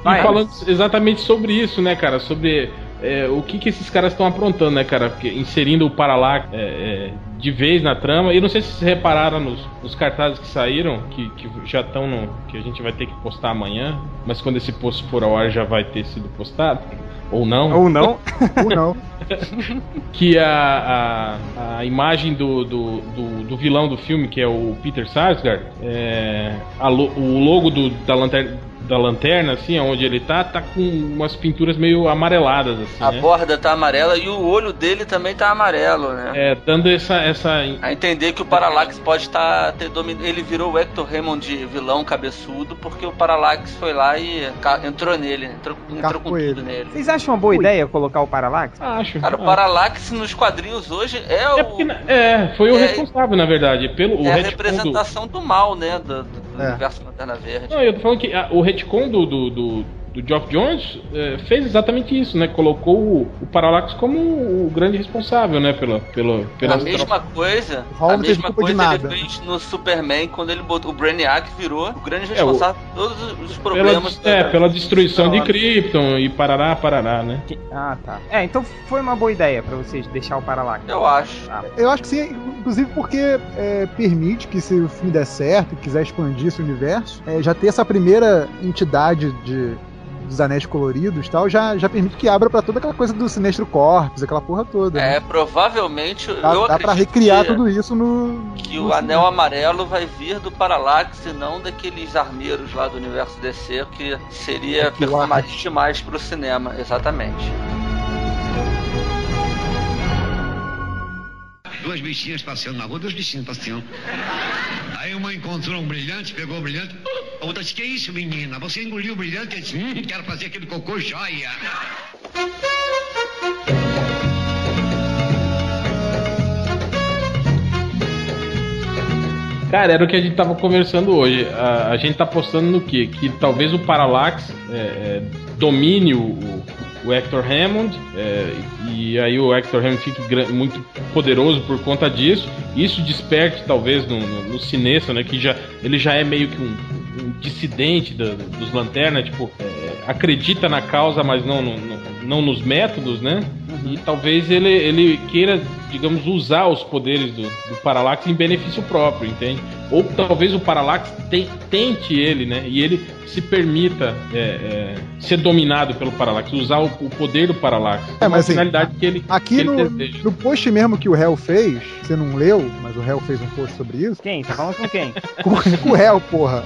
Vai. E falando exatamente sobre isso, né, cara? Sobre é, o que, que esses caras estão aprontando, né, cara? Porque inserindo o Parallax é, é, de vez na trama. E não sei se vocês repararam nos, nos cartazes que saíram, que, que já estão no. que a gente vai ter que postar amanhã. Mas quando esse post for ao ar já vai ter sido postado. Ou não. Ou não. Ou não. que a, a, a imagem do, do, do, do vilão do filme, que é o Peter Sarsgaard, é, a o logo do, da, lanterna, da lanterna, assim, onde ele tá, tá com umas pinturas meio amareladas, assim, A né? borda tá amarela e o olho dele também tá amarelo, né? É, dando essa, essa A entender que o Parallax pode estar ter domin... Ele virou o Hector Raymond de vilão cabeçudo porque o Parallax foi lá e ca- entrou nele, entrou, entrou com tudo ele. nele. Vocês acham uma boa Ui. ideia colocar o Parallax? Acho. Cara, o. Parallax nos quadrinhos hoje é É, o porque, na- é, foi o É- responsável, na verdade, pelo o é a retcon do- representação do mal, né, do, do- do É. universo Lanterna Verde. Não, eu tô falando que ah, o retcon do, do, do, do Geoff Jones eh, fez exatamente isso, né? Colocou o, o Parallax como o grande responsável, né? Pela, pela, pela A mesma coisa, a mesma coisa ele nada. fez no Superman quando ele botou o Brainiac virou o grande É, o- responsável por todos os pela, problemas. é, da- pela destruição de Krypton e parará, parará, né? Que- Ah, tá. É, então foi uma boa ideia pra vocês deixar o Parallax. Eu acho. Eu acho que sim, inclusive porque é, permite que se o filme der certo e quiser expandir esse universo, é, já ter essa primeira entidade de dos anéis coloridos e tal, já, já permite que abra pra toda aquela coisa do Sinestro Corpus, aquela porra toda. né? É, provavelmente Dá, eu dá pra recriar que, tudo isso no. que no o anel amarelo vai vir do Parallax e não daqueles armeiros lá do universo DC que seria performaria acho. demais pro cinema, exatamente. Duas bichinhas passeando na rua, dois bichinhos passeando. Aí uma encontrou um brilhante, pegou o brilhante. A outra disse, que isso, menina? Você engoliu o brilhante disse, hum, quero fazer aquele cocô joia. Cara, era o que a gente tava conversando hoje. A, a gente tá apostando no quê? Que talvez o Parallax é, é, domine o, o- o Hector Hammond, é, e aí o Hector Hammond fique muito poderoso por conta disso. Isso desperte, talvez, no, no, no Sinestro, né? Que já, ele já é meio que um dissidente da- dos Lanternas, tipo, é, acredita na causa, mas não, no- no- não nos métodos, né? E talvez ele, ele queira, digamos, usar os poderes do, do Parallax em benefício próprio, entende? Ou talvez o Parallax te- tente ele, né? E ele se permita é, é, ser dominado pelo Parallax, usar o, o poder do Parallax. É, mas a assim, finalidade que ele, Aqui que ele no, deseja. no post mesmo que o Hell fez, você não leu, mas o Hell fez um post sobre isso. Quem? Tá falando com quem? Com, com o Hell, porra.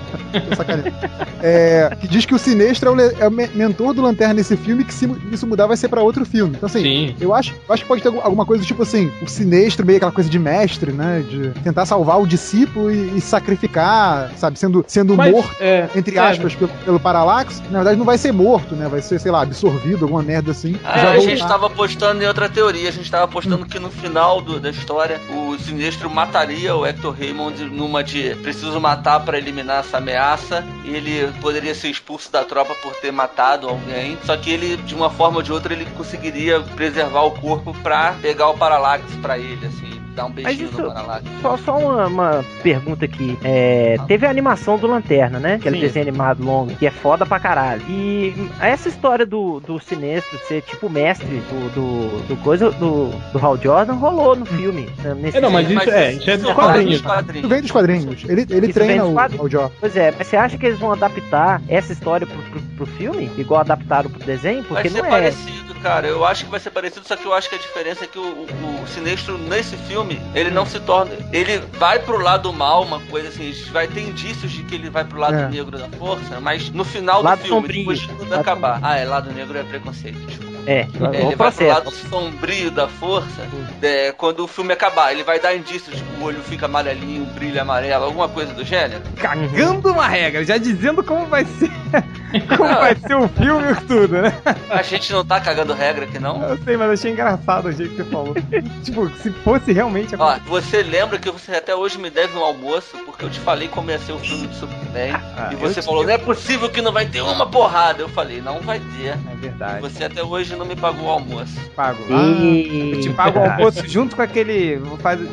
É, que diz que o Sinestro é o, é o me- mentor do Lanterna nesse filme, que se isso mudar vai ser pra outro filme. Então, assim, Sim. eu acho, eu acho que pode ter algum- alguma coisa do tipo assim, o Sinestro meio aquela coisa de mestre, né? De tentar salvar o discípulo e, e sacrificar, sabe? Sendo, sendo Mas, morto, é, entre é, pelo, pelo Parallax. Na verdade, não vai ser morto, né? Vai ser, sei lá, absorvido, alguma merda assim. Já a gente tava apostando em outra teoria. A gente tava apostando que no final do- da história o Sinestro mataria o Hector Raymond numa de preciso matar pra eliminar essa ameaça. E ele poderia ser expulso da tropa por ter matado alguém. Só que ele, de uma forma ou de outra, ele conseguiria preservar o corpo pra pegar o Parallax pra ele, assim, dar um beijinho isso- no Parallax. Só, só uma, uma pergunta aqui. É, teve a animação do Lanterna, né? Aquele Sim. desenho animado longo, que é foda pra caralho. E essa história do, do Sinestro ser tipo mestre do, do, do coisa do, do Hal Jordan rolou no filme. né, Nesse É, não, mas filme. isso é, isso é dos quadrinhos. quadrinhos. Isso vem dos quadrinhos. Ele, ele Isso treina o, o Joe. Pois é, mas você acha que eles vão adaptar essa história pro, pro, pro filme? Igual adaptaram pro desenho? Porque Vai ser não é. parecido, cara. Eu acho que vai ser parecido, só que eu acho que a diferença é que o, o- o Sinestro, nesse filme, ele não se torna. Ele vai pro lado mal, uma coisa assim. a gente Vai ter indícios de que ele vai pro lado É. negro da força, mas no final Lado do filme, sombrio. depois de tudo Lado acabar. Ah, é, lado negro é preconceito, desculpa. É, É, o ele vai pro lado sombrio da força é, quando o filme acabar. Ele vai dar indícios, tipo, o olho fica amarelinho, o brilho amarelo, alguma coisa do gênero. Cagando uma regra, já dizendo como vai ser. Como vai ser o filme e tudo, né? A gente não tá cagando regra aqui, não? Eu sei, mas achei engraçado o jeito que você falou. tipo, se fosse realmente Ó, você lembra que você até hoje me deve um almoço, porque eu te falei como ia ser o filme do Superman. Ah, e eu você falou, não é possível que não vai ter uma porrada. Eu falei, não vai ter. É verdade. Você até hoje não me pagou o almoço. Pago. E... Eu te pago o almoço junto com aquele.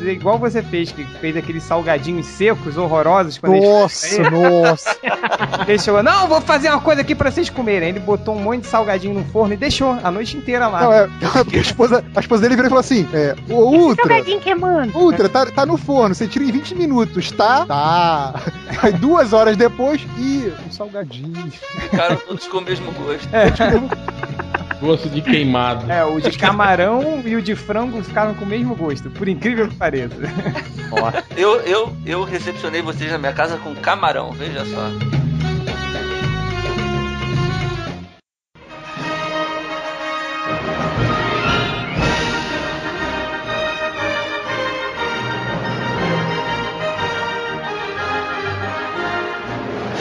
Igual você fez, que fez aqueles salgadinhos secos, horrorosos. Quando Nossa, ele, nossa. ele chegou, não, vou fazer uma coisa aqui pra vocês comerem. Ele botou um monte de salgadinho no forno e deixou a noite inteira lá. Não, é, porque a esposa, a esposa dele virou e falou assim: é, o Ultra, Salgadinho queimando. Ultra, tá, tá no forno, você tira em 20 minutos, tá? Tá. Aí duas horas depois, ih, um salgadinho. Ficaram todos com o mesmo gosto. Gosto de queimado. É, o de camarão e o de frango ficaram com o mesmo gosto, por incrível que pareça. Eu, eu, eu recepcionei vocês na minha casa com camarão, veja só.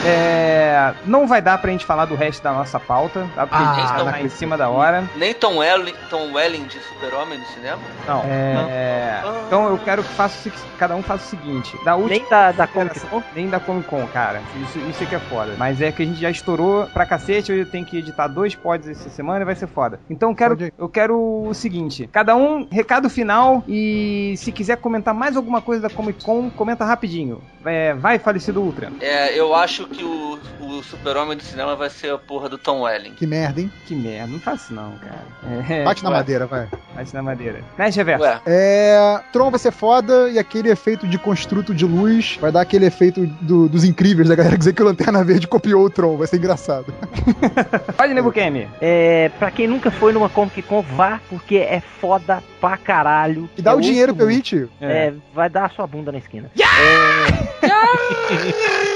Eh, É, não vai dar pra gente falar do resto da nossa pauta, tá? Porque Ah, a gente tá não em cima da hora. Nem Tom Welling, Tom Welling de Super-Homem no cinema? Não. É, então eu quero que faça, cada um faça o seguinte. Da última Nem da, da Comic Con. Nem da Comic Con, cara. Isso, isso é que é foda. Mas é que a gente já estourou pra cacete. Eu tenho que editar dois pods essa semana e vai ser foda. Então eu quero, eu quero o seguinte: cada um, recado final. E se quiser comentar mais alguma coisa da Comic Con, comenta rapidinho. É, vai, falecido Ultra. É, eu acho que o, o Super-Homem do cinema vai ser a porra do Tom Welling. Que merda, hein? Que merda, não faço não, cara. É, Bate na ué. madeira, vai. bate na madeira. Mexe reverso. Ué, É. Tron vai ser foda e aquele efeito de construto de luz vai dar aquele efeito do- dos incríveis da galera dizer que o Lanterna Verde copiou o Tron. Vai ser engraçado. Pode, Nebuchadnezzar. É, pra quem nunca foi numa Comic Con, vá, porque é foda pra caralho. E dá É o dinheiro pra eu ir, tio. É, vai dar a sua bunda na esquina.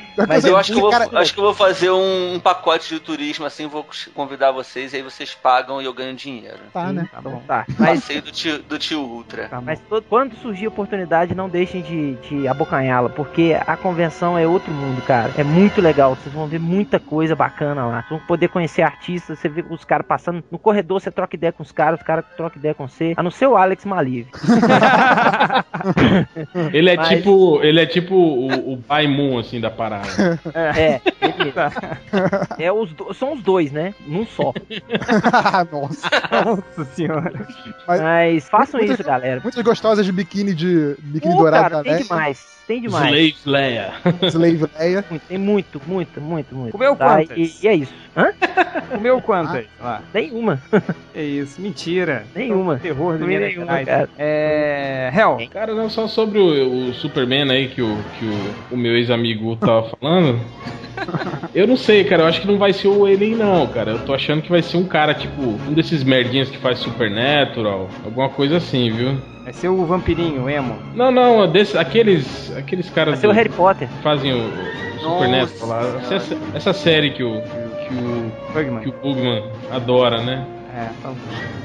mas eu acho que eu, vou, Cara, acho que eu vou fazer um, um pacote de turismo assim, vou convidar vocês, aí vocês pagam e eu ganho dinheiro. Tá, né? Tá bom. Tá, mas, Passeio do tio, do tio Ultra. Tá mas todo- quando surgir a oportunidade, não deixem de, de abocanhá-la, porque a convenção é outro mundo, cara. É muito legal, vocês vão ver muita coisa bacana lá. Vocês vão poder conhecer artistas, você vê os caras passando no corredor, você troca ideia com os caras, os caras trocam ideia com você. A não ser o Alex Maliv. Ele é Mas- tipo. Ele é tipo o, o Pai Moon, assim, da parada. É, Ele- é os do- são os dois, né? Num só. Nossa. Nossa senhora. Mas- Mas façam Muitas- isso, galera. Muitas gostosas de biquíni de biquíni Pô, dourado cara, da tem demais. Tem demais. Slave Leia. Slave Leia. Muito, Tem muito, muito, muito, muito. Comeu Tá, quantas? E, e é isso. Hã? Comeu quantas? Lá. Nenhuma. É isso, mentira. Nenhuma. Terror do nenhuma, cara. É. Hell. Cara, não, só sobre o, o Superman aí que o, que o, o meu ex-amigo tava falando. Eu não sei, cara. Eu acho que não vai ser o Alien, não, cara. Eu tô achando que vai ser um cara, tipo, um desses merdinhas que faz Supernatural, alguma coisa assim, viu? Vai ser o vampirinho, o emo. Não, não, desse, aqueles, aqueles caras Vai ser o Harry Potter. que fazem o, o Supernatural lá. Essa, essa série que o, que o, Bugman. que o Bugman adora, né? É, não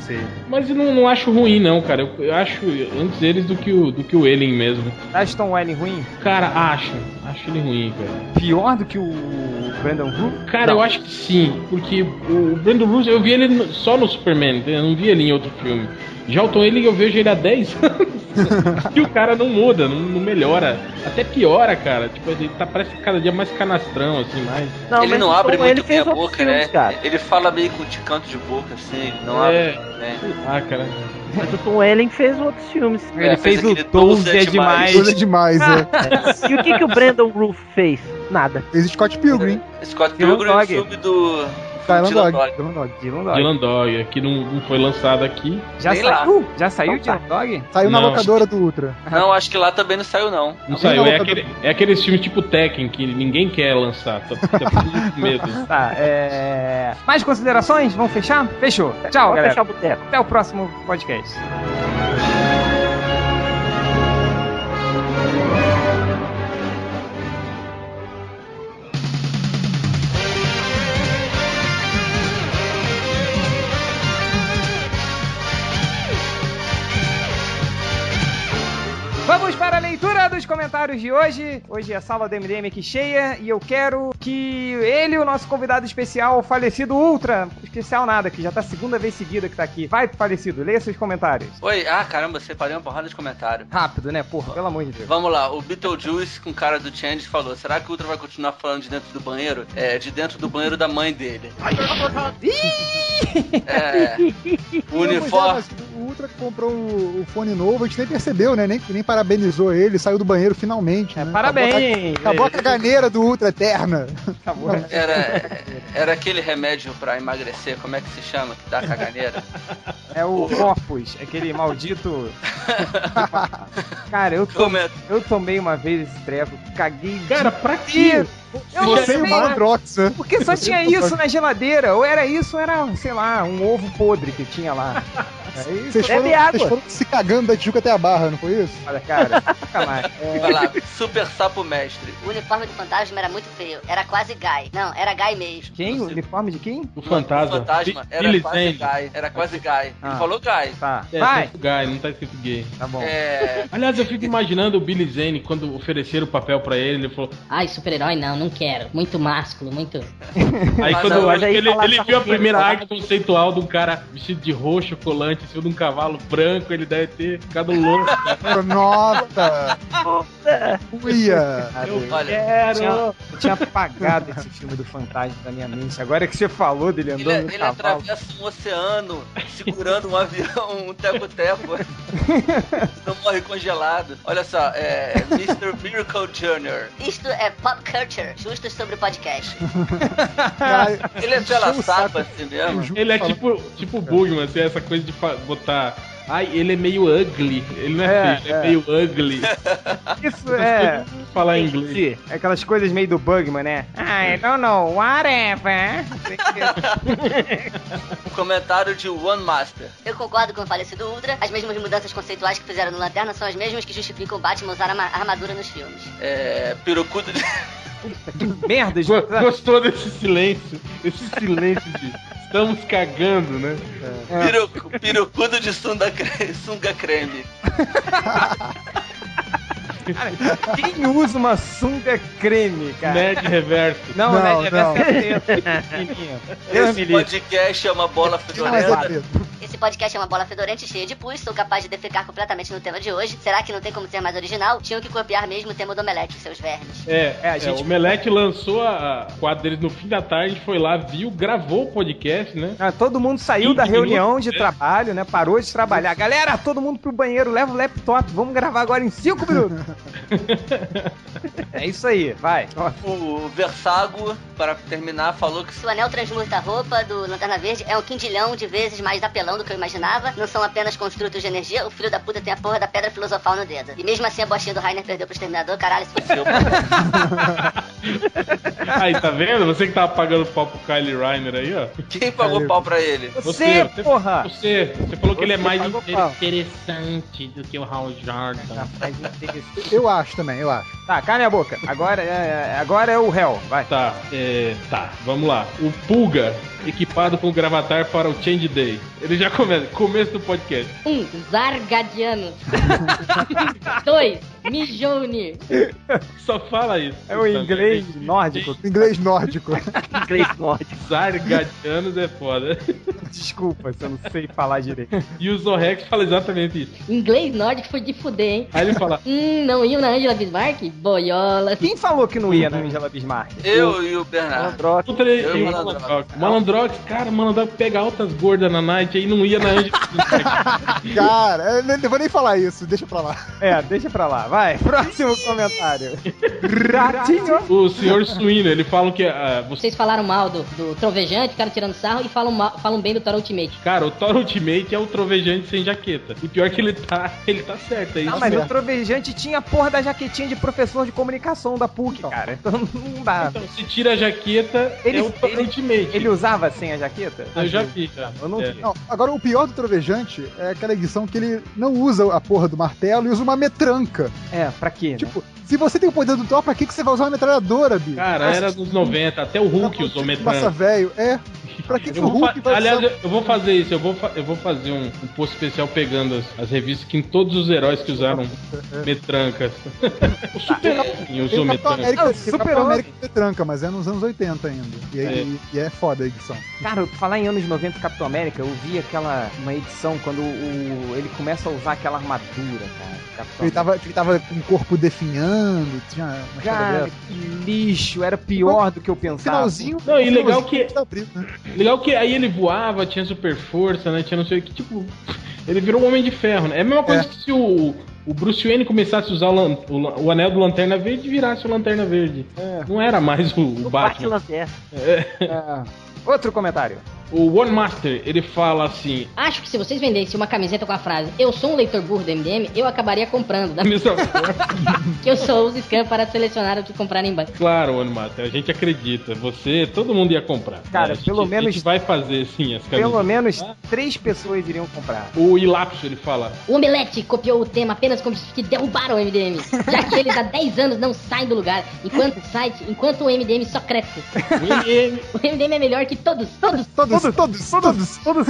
sei. Mas eu não, não acho ruim, não, cara. Eu, eu acho antes deles do que o, do que o Alien mesmo. Aston Welling ruim? Cara, acho. Acho ele ruim, cara. Pior do que o Brandon Ru? Cara, eu acho que sim, porque o Brandon Russo, eu vi ele só no Superman, entendeu? eu não vi ele em outro filme. Já o Tom eu vejo ele há 10 anos. e o cara não muda, não, não melhora. Até piora, cara. Tipo, ele tá parece cada dia mais canastrão, assim, mais. Não, ele não abre muito ele bem a boca, filmes, né? cara. Ele fala meio com de canto de boca, assim, ele não É. abre. Né? Ah, cara. Mas o Tom Ellen fez outros filmes. Ele É, fez, fez o aquele 12 12 é é demais. Coisa demais, é. E o que, que o Brandon Roof fez? Nada. Fez Scott Pilgrim. Scott Pilgrim Dog. filme do. Dylan Dog. Dylan Dog. Dylan Dog. Dylan Dog, que não, não foi lançado aqui. Já lá. saiu? Já saiu Então Dylan Dog? Saiu na Não. locadora do Ultra. Não, acho que lá também não saiu, não. Não saiu. É, não, aquele, é aqueles filmes tipo Tekken que ninguém quer lançar. Tá, tá medo. Tá, é. Mais considerações? Vamos fechar? Fechou. Tchau, Pode galera. fechar o boteco. Até o próximo podcast. Vamos comentários de hoje. Hoje a sala do MDM aqui cheia e eu quero que ele, o nosso convidado especial, o falecido Ultra, especial nada, que já tá a segunda vez seguida que tá aqui. Vai, falecido, leia seus comentários. Oi, ah, caramba, separei uma porrada de comentário. Rápido, né? Porra, pelo amor de Deus. Vamos lá, o Beetlejuice com cara do Change falou: será que o Ultra vai continuar falando de dentro do banheiro? É, de dentro do banheiro da mãe dele. É, o uniforme. É, o Ultra que comprou o, o fone novo, a gente nem percebeu, né? Nem, nem parabenizou ele, saiu do banheiro finalmente. É, né? parabéns! Acabou a, acabou a caganeira do Ultra Eterna. Acabou. Era, era aquele remédio pra emagrecer, como é que se chama? Que dá caganeira? É o Corpus, aquele maldito. Cara, eu, to- Comenta. eu tomei uma vez esse treco, caguei. Cara, pra quê? Eu não Você e o. Malandrox, né? Porque só tinha isso na geladeira. Ou era isso, ou era, sei lá, um ovo podre que tinha lá. É isso. Vocês Bebe foram, água. vocês foram se cagando da Tijuca até a barra, não foi isso? Olha, cara, nunca mais. Vai lá, Super Sapo Mestre. O uniforme do fantasma era muito feio. Era quase Guy. Não, era Guy mesmo. Quem? O uniforme de quem? O fantasma. O fantasma era Billy quase Zane. Guy. Era quase. Ele Ah. falou Guy. Tá. É, Vai! tá gay, não tá escrito gay. Tá bom. É, Aliás, eu fico imaginando o Billy Zane quando ofereceram o papel pra ele, ele falou. Ai, super-herói não, não quero. Muito másculo, muito. Aí Mas quando não, acho aí que ele, ele viu a primeira falaram- arte conceitual de um cara vestido de roxo, colante, cima de um cavalo branco, ele deve ter ficado louco. cara. Nota! Uia! Eu olha, quero! Tinha- eu tinha apagado esse filme do fantasma da minha mente. Agora que você falou dele ele, andando no ele cavalo. atravessa um oceano segurando um avião, um teco-teco. não morre congelado. Olha só, é Mr. Miracle Jr. Isto é pop culture, justo sobre o podcast. Ele é pela sapa assim mesmo. Ele é tipo, tipo Bugman, assim, essa coisa de fa- botar. Ai, ele é meio ugly. Ele não é, É, feio, ele é, é. meio ugly. Isso é. Falar em inglês. É Aquelas coisas meio do Bugman, né? I don't know, whatever. Um comentário de One Master. Eu concordo com o falecido Ultra. As mesmas mudanças conceituais que fizeram no Lanterna são as mesmas que justificam o Batman usar arma- armadura nos filmes. É, pirocudo de... Merda, gente. Go- Gostou desse silêncio? Esse silêncio de estamos cagando, né? Pirocu, pirocudo de sunga creme. Quem usa uma sunga creme, cara? Nerd reverso. Não, Não, não. Deve ser pequenininho. Deus me Esse podcast é uma bola é fedorenta. Esse podcast é uma bola fedorente cheia de pus, sou capaz de defecar completamente no tema de hoje. Será que não tem como ser mais original? Tinham que copiar mesmo o tema do Omelete, seus vermes. É, É, a é, gente- o Melete lançou a, a quadro deles no fim da tarde, a gente foi lá, viu, gravou o podcast, né? Ah, todo mundo saiu 20 da reunião minutos, de né? trabalho, né? Parou de trabalhar. Galera, todo mundo pro banheiro, leva o laptop, vamos gravar agora em 5 minutos. é isso aí, vai. O Versago, para terminar, falou que Se o anel transmuta a roupa do Lanterna Verde é um quindilhão de vezes mais apelão do que eu imaginava. Não são apenas construtos de energia, o filho da puta tem a porra da pedra filosofal no dedo. E mesmo assim a bochinha do Rainer perdeu pro Exterminador, caralho, isso foi eu, Aí, tá vendo? Você que tava pagando pau pro Kylie Reiner aí, ó. quem pagou pau pra ele? Você, porra! Você, você falou que ele é Você mais pau. interessante do que o Hal Jordan. Rapaz, interessante. Eu acho também, eu acho. Tá, cala a boca. Agora é, agora é o réu, vai. Tá, é, tá, vamos lá. O Pulga, equipado com gravatar para o Change Day. Ele já começa, começo do podcast. Um, Zargadianos. Dois, Mijounir. Só fala isso. É o inglês nórdico. Inglês nórdico. Inglês nórdico. Zargadianos é foda. Desculpa se eu não sei falar direito. E o Zorrex fala exatamente isso. Inglês nórdico foi de fuder, hein? Aí ele fala, Hum, não iam na Angela Bismarck? Boiolas. Quem falou que não ia na Angela Bismarck? Eu e o Bernardo. Malandrox. Eu e e o o Malandrox. Malandrox. Cara, o Malandrox pega altas gordas na night aí não ia na Angela Bismarck. Cara, eu não vou nem falar isso, deixa pra lá. É, deixa pra lá. Vai, próximo comentário. Ratinho. O senhor Suíno, ele fala que ah, você Vocês falaram mal do, do trovejante, ficaram tirando sarro e falam, mal- falam bem do Thor Ultimate. Cara, o Thor Ultimate é o trovejante sem jaqueta. E pior que ele tá, ele tá certo, é isso. Não, mas o trovejante tinha a porra da jaquetinha de professor de comunicação da PUC, cara. Então não dá. Então, se tira a jaqueta, Ele- é o ele- Ultimate. Ele usava sem a jaqueta? Eu já vi, já. Eu não É. Não, agora o pior do Trovejante é aquela edição que ele não usa a porra do martelo e usa uma metranca. É, pra quê? né? Se você tem o poder do Thor, pra que, que você vai usar uma metralhadora, bicho? Cara, era nos 90, até o Hulk usou Massa metranca. velho, é. Pra que, que o Hulk vai Aliás, usar... eu- vou fazer isso, eu vou, fa- eu vou fazer um, um post especial pegando as, as revistas que em todos os heróis que usaram metrancas. o Super-Homem Tem usou o Capitão metranca. América, metranca, mas é nos anos 80 ainda. E, aí- e é foda a edição. Cara, falar em anos 90 Capitão América, eu vi aquela uma edição quando o, ele começa a usar aquela armadura, cara. Capitão Ele tava, ele tava com o corpo definhando, tinha uma Cara, que lixo, era pior do que eu pensava. finalzinho. Não, e legal que- tá abrindo, né? Legal que aí ele voava, tinha super força, né? Tinha não sei o que, tipo. Ele virou um homem de ferro, né? É a mesma coisa É. que se o, o Bruce Wayne começasse a usar o, lan- o, o anel do Lanterna Verde e virasse o Lanterna Verde. Não era mais o, o Batman. Lanterna. É. Outro comentário. O One Master, ele fala assim. Acho que se vocês vendessem uma camiseta com a frase Eu sou um leitor burro do MDM, eu acabaria comprando. Da mesma forma. que eu só uso scan para selecionar o que comprar em banco. Claro, One Master, a gente acredita. Você, todo mundo ia comprar. Cara, A gente- pelo A menos- gente vai fazer sim as Pelo camisetas. menos Ah. três pessoas iriam comprar. O Ilapso, ele fala. O Omelete copiou o tema apenas como que derrubaram o MDM, já que eles há 10 anos não saem do lugar, enquanto o site, enquanto o MDM só cresce. O MM, O MDM é melhor que todos, todos. Todos, todos, todos, todos.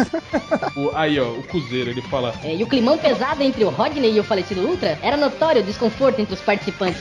o- aí, ó, o Cruzeiro, ele fala. É, e o climão pesado entre o Rodney e o falecido Ultra era notório o desconforto entre os participantes.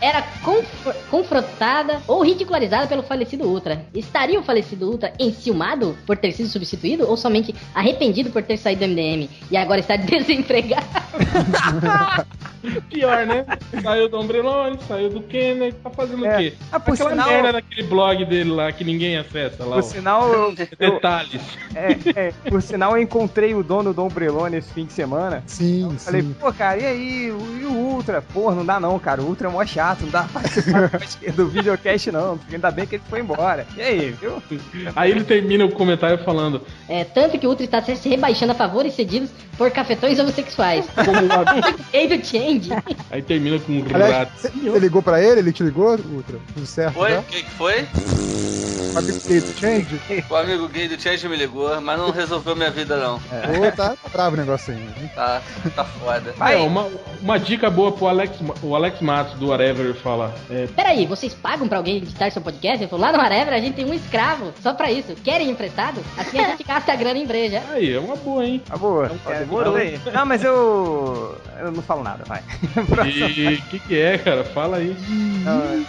era conf- confrontada ou ridicularizada pelo falecido Ultra. Estaria o falecido Ultra enciumado por ter sido substituído ou somente arrependido por ter saído do MDM e agora está desempregado? Pior, né? Saiu do Ombrelone, saiu do Kenner, tá fazendo É. o quê? Ah, por Aquela sinal- merda daquele blog dele lá que ninguém acessa lá. Por ó. sinal, eu, Detalhes. é, é, por sinal, eu encontrei o dono do Ombrelone esse fim de semana. Sim, Falei, sim. pô, cara, e aí? O, e o Ultra? Pô, não dá não, cara. O Ultra é mó chato, não dá pra participar do videocast, não. Ainda bem que ele foi embora. E aí, viu? Aí ele termina o comentário falando: É, tanto que o Ultra está se rebaixando a favores cedidos por cafetões homossexuais, como o amigo gay Aí termina com um Aliás, rato. você ligou pra ele? Ele te ligou, Ultra? Tudo certo? Foi? O que, que foi? O amigo dele do Change? O amigo gay do Change me ligou, mas não resolveu minha vida, não. Ô, tá, tá bravo o negócio aí. hein? Tá, tá foda. Vai. É, uma, uma dica boa pro Alex, o Alex Matos do Whatever fala: é, Peraí, vocês pagam pra alguém editar seu podcast? Eu falo, lá no Arevra a gente tem um escravo só pra isso. Querem emprestado? Assim a gente gasta a grana em breja. Aí, é uma boa, hein? Tá boa. É, demorou. manda aí. Não, mas eu. Eu não falo nada, vai. E o que, que é, cara? Fala aí.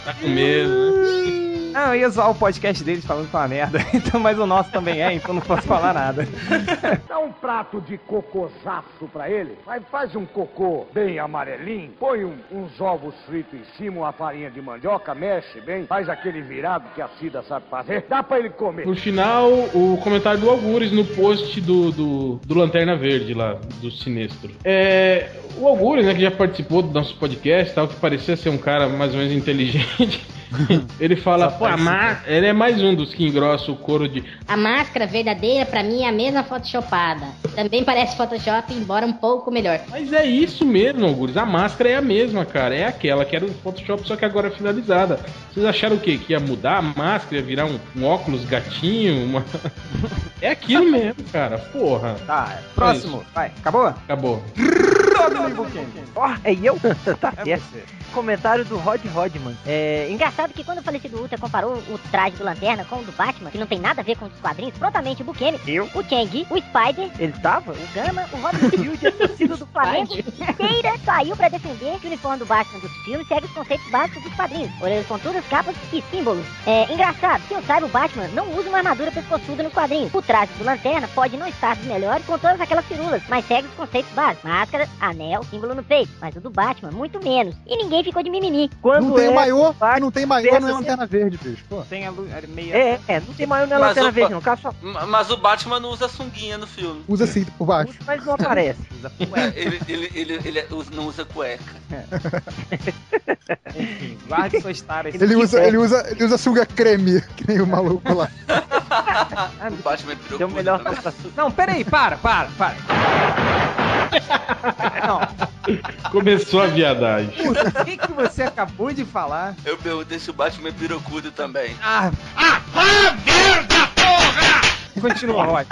Tá com medo, né? Não, eu ia zoar o podcast deles falando com uma merda. Então, mas o nosso também é, então não posso falar nada. Dá um prato de cocôzaço pra ele. Aí faz um cocô bem amarelinho. Põe um- uns ovos fritos em cima, uma farinha de mandioca, mexe bem. Faz aquele virado que a Cida sabe fazer. Dá pra ele comer. Por final, o comentário do Algures no post do, do, do Lanterna Verde lá, do Sinestro. É, o Algures, né, que já participou do nosso podcast, tal, que parecia ser um cara mais ou menos inteligente. Ele fala, pô, a má- ele é mais um dos que engrossa o couro de. A máscara verdadeira, pra mim, é a mesma photoshopada. Também parece Photoshop, embora um pouco melhor. Mas é isso mesmo, Algures. A máscara é a mesma, cara. É aquela que era do Photoshop, só que agora é finalizada. Vocês acharam o quê? Que ia mudar a máscara, ia virar um, um óculos gatinho? Uma... é aquilo mesmo, cara. Porra. Tá, próximo. Vai, acabou? Acabou. Ó, é eu? tá É certo. você. Comentário do Rod Rodman. É, Engraçado que quando o falecido Ultra comparou o traje do Lanterna com o do Batman, que não tem nada a ver com os quadrinhos, prontamente o Bukemi, Eu? o Chang, o Spider, ele tava? o Gama, o Robin Shield, a torcida do Flamengo inteira saiu pra defender que o uniforme do Batman dos filmes segue os conceitos básicos dos quadrinhos, orelhas pontudas, capas e símbolos. É engraçado, que eu saiba, o Batman não usa uma armadura pescoçuda nos quadrinhos. O traje do Lanterna pode não estar dos melhores com todas aquelas firulas, mas segue os conceitos básicos. Máscara, anel, símbolo no peito. Mas o do Batman, muito menos. E ninguém ficou de mimimi. Quando Não tem é maiô, Batman não tem maiô, não é lanterna verde, bicho. Pô. Tem a meia. É, é, não tem maior na Mas Lanterna o Verde, não. Cara só Mas o Batman não usa sunguinha no filme. Usa assim por baixo. mas não aparece. É, ele, ele, ele, ele usa- não usa cueca. Enfim, guarde suas taras. Ele usa, ele usa, ele usa sunga creme, que nem o maluco lá. O Batman é melhor também. calça- Não, peraí, para, para, para. Não, Começou a viadagem. o que, que você acabou de falar? Eu perguntei se o Batman é pirocudo também. Ah, continua, Rod.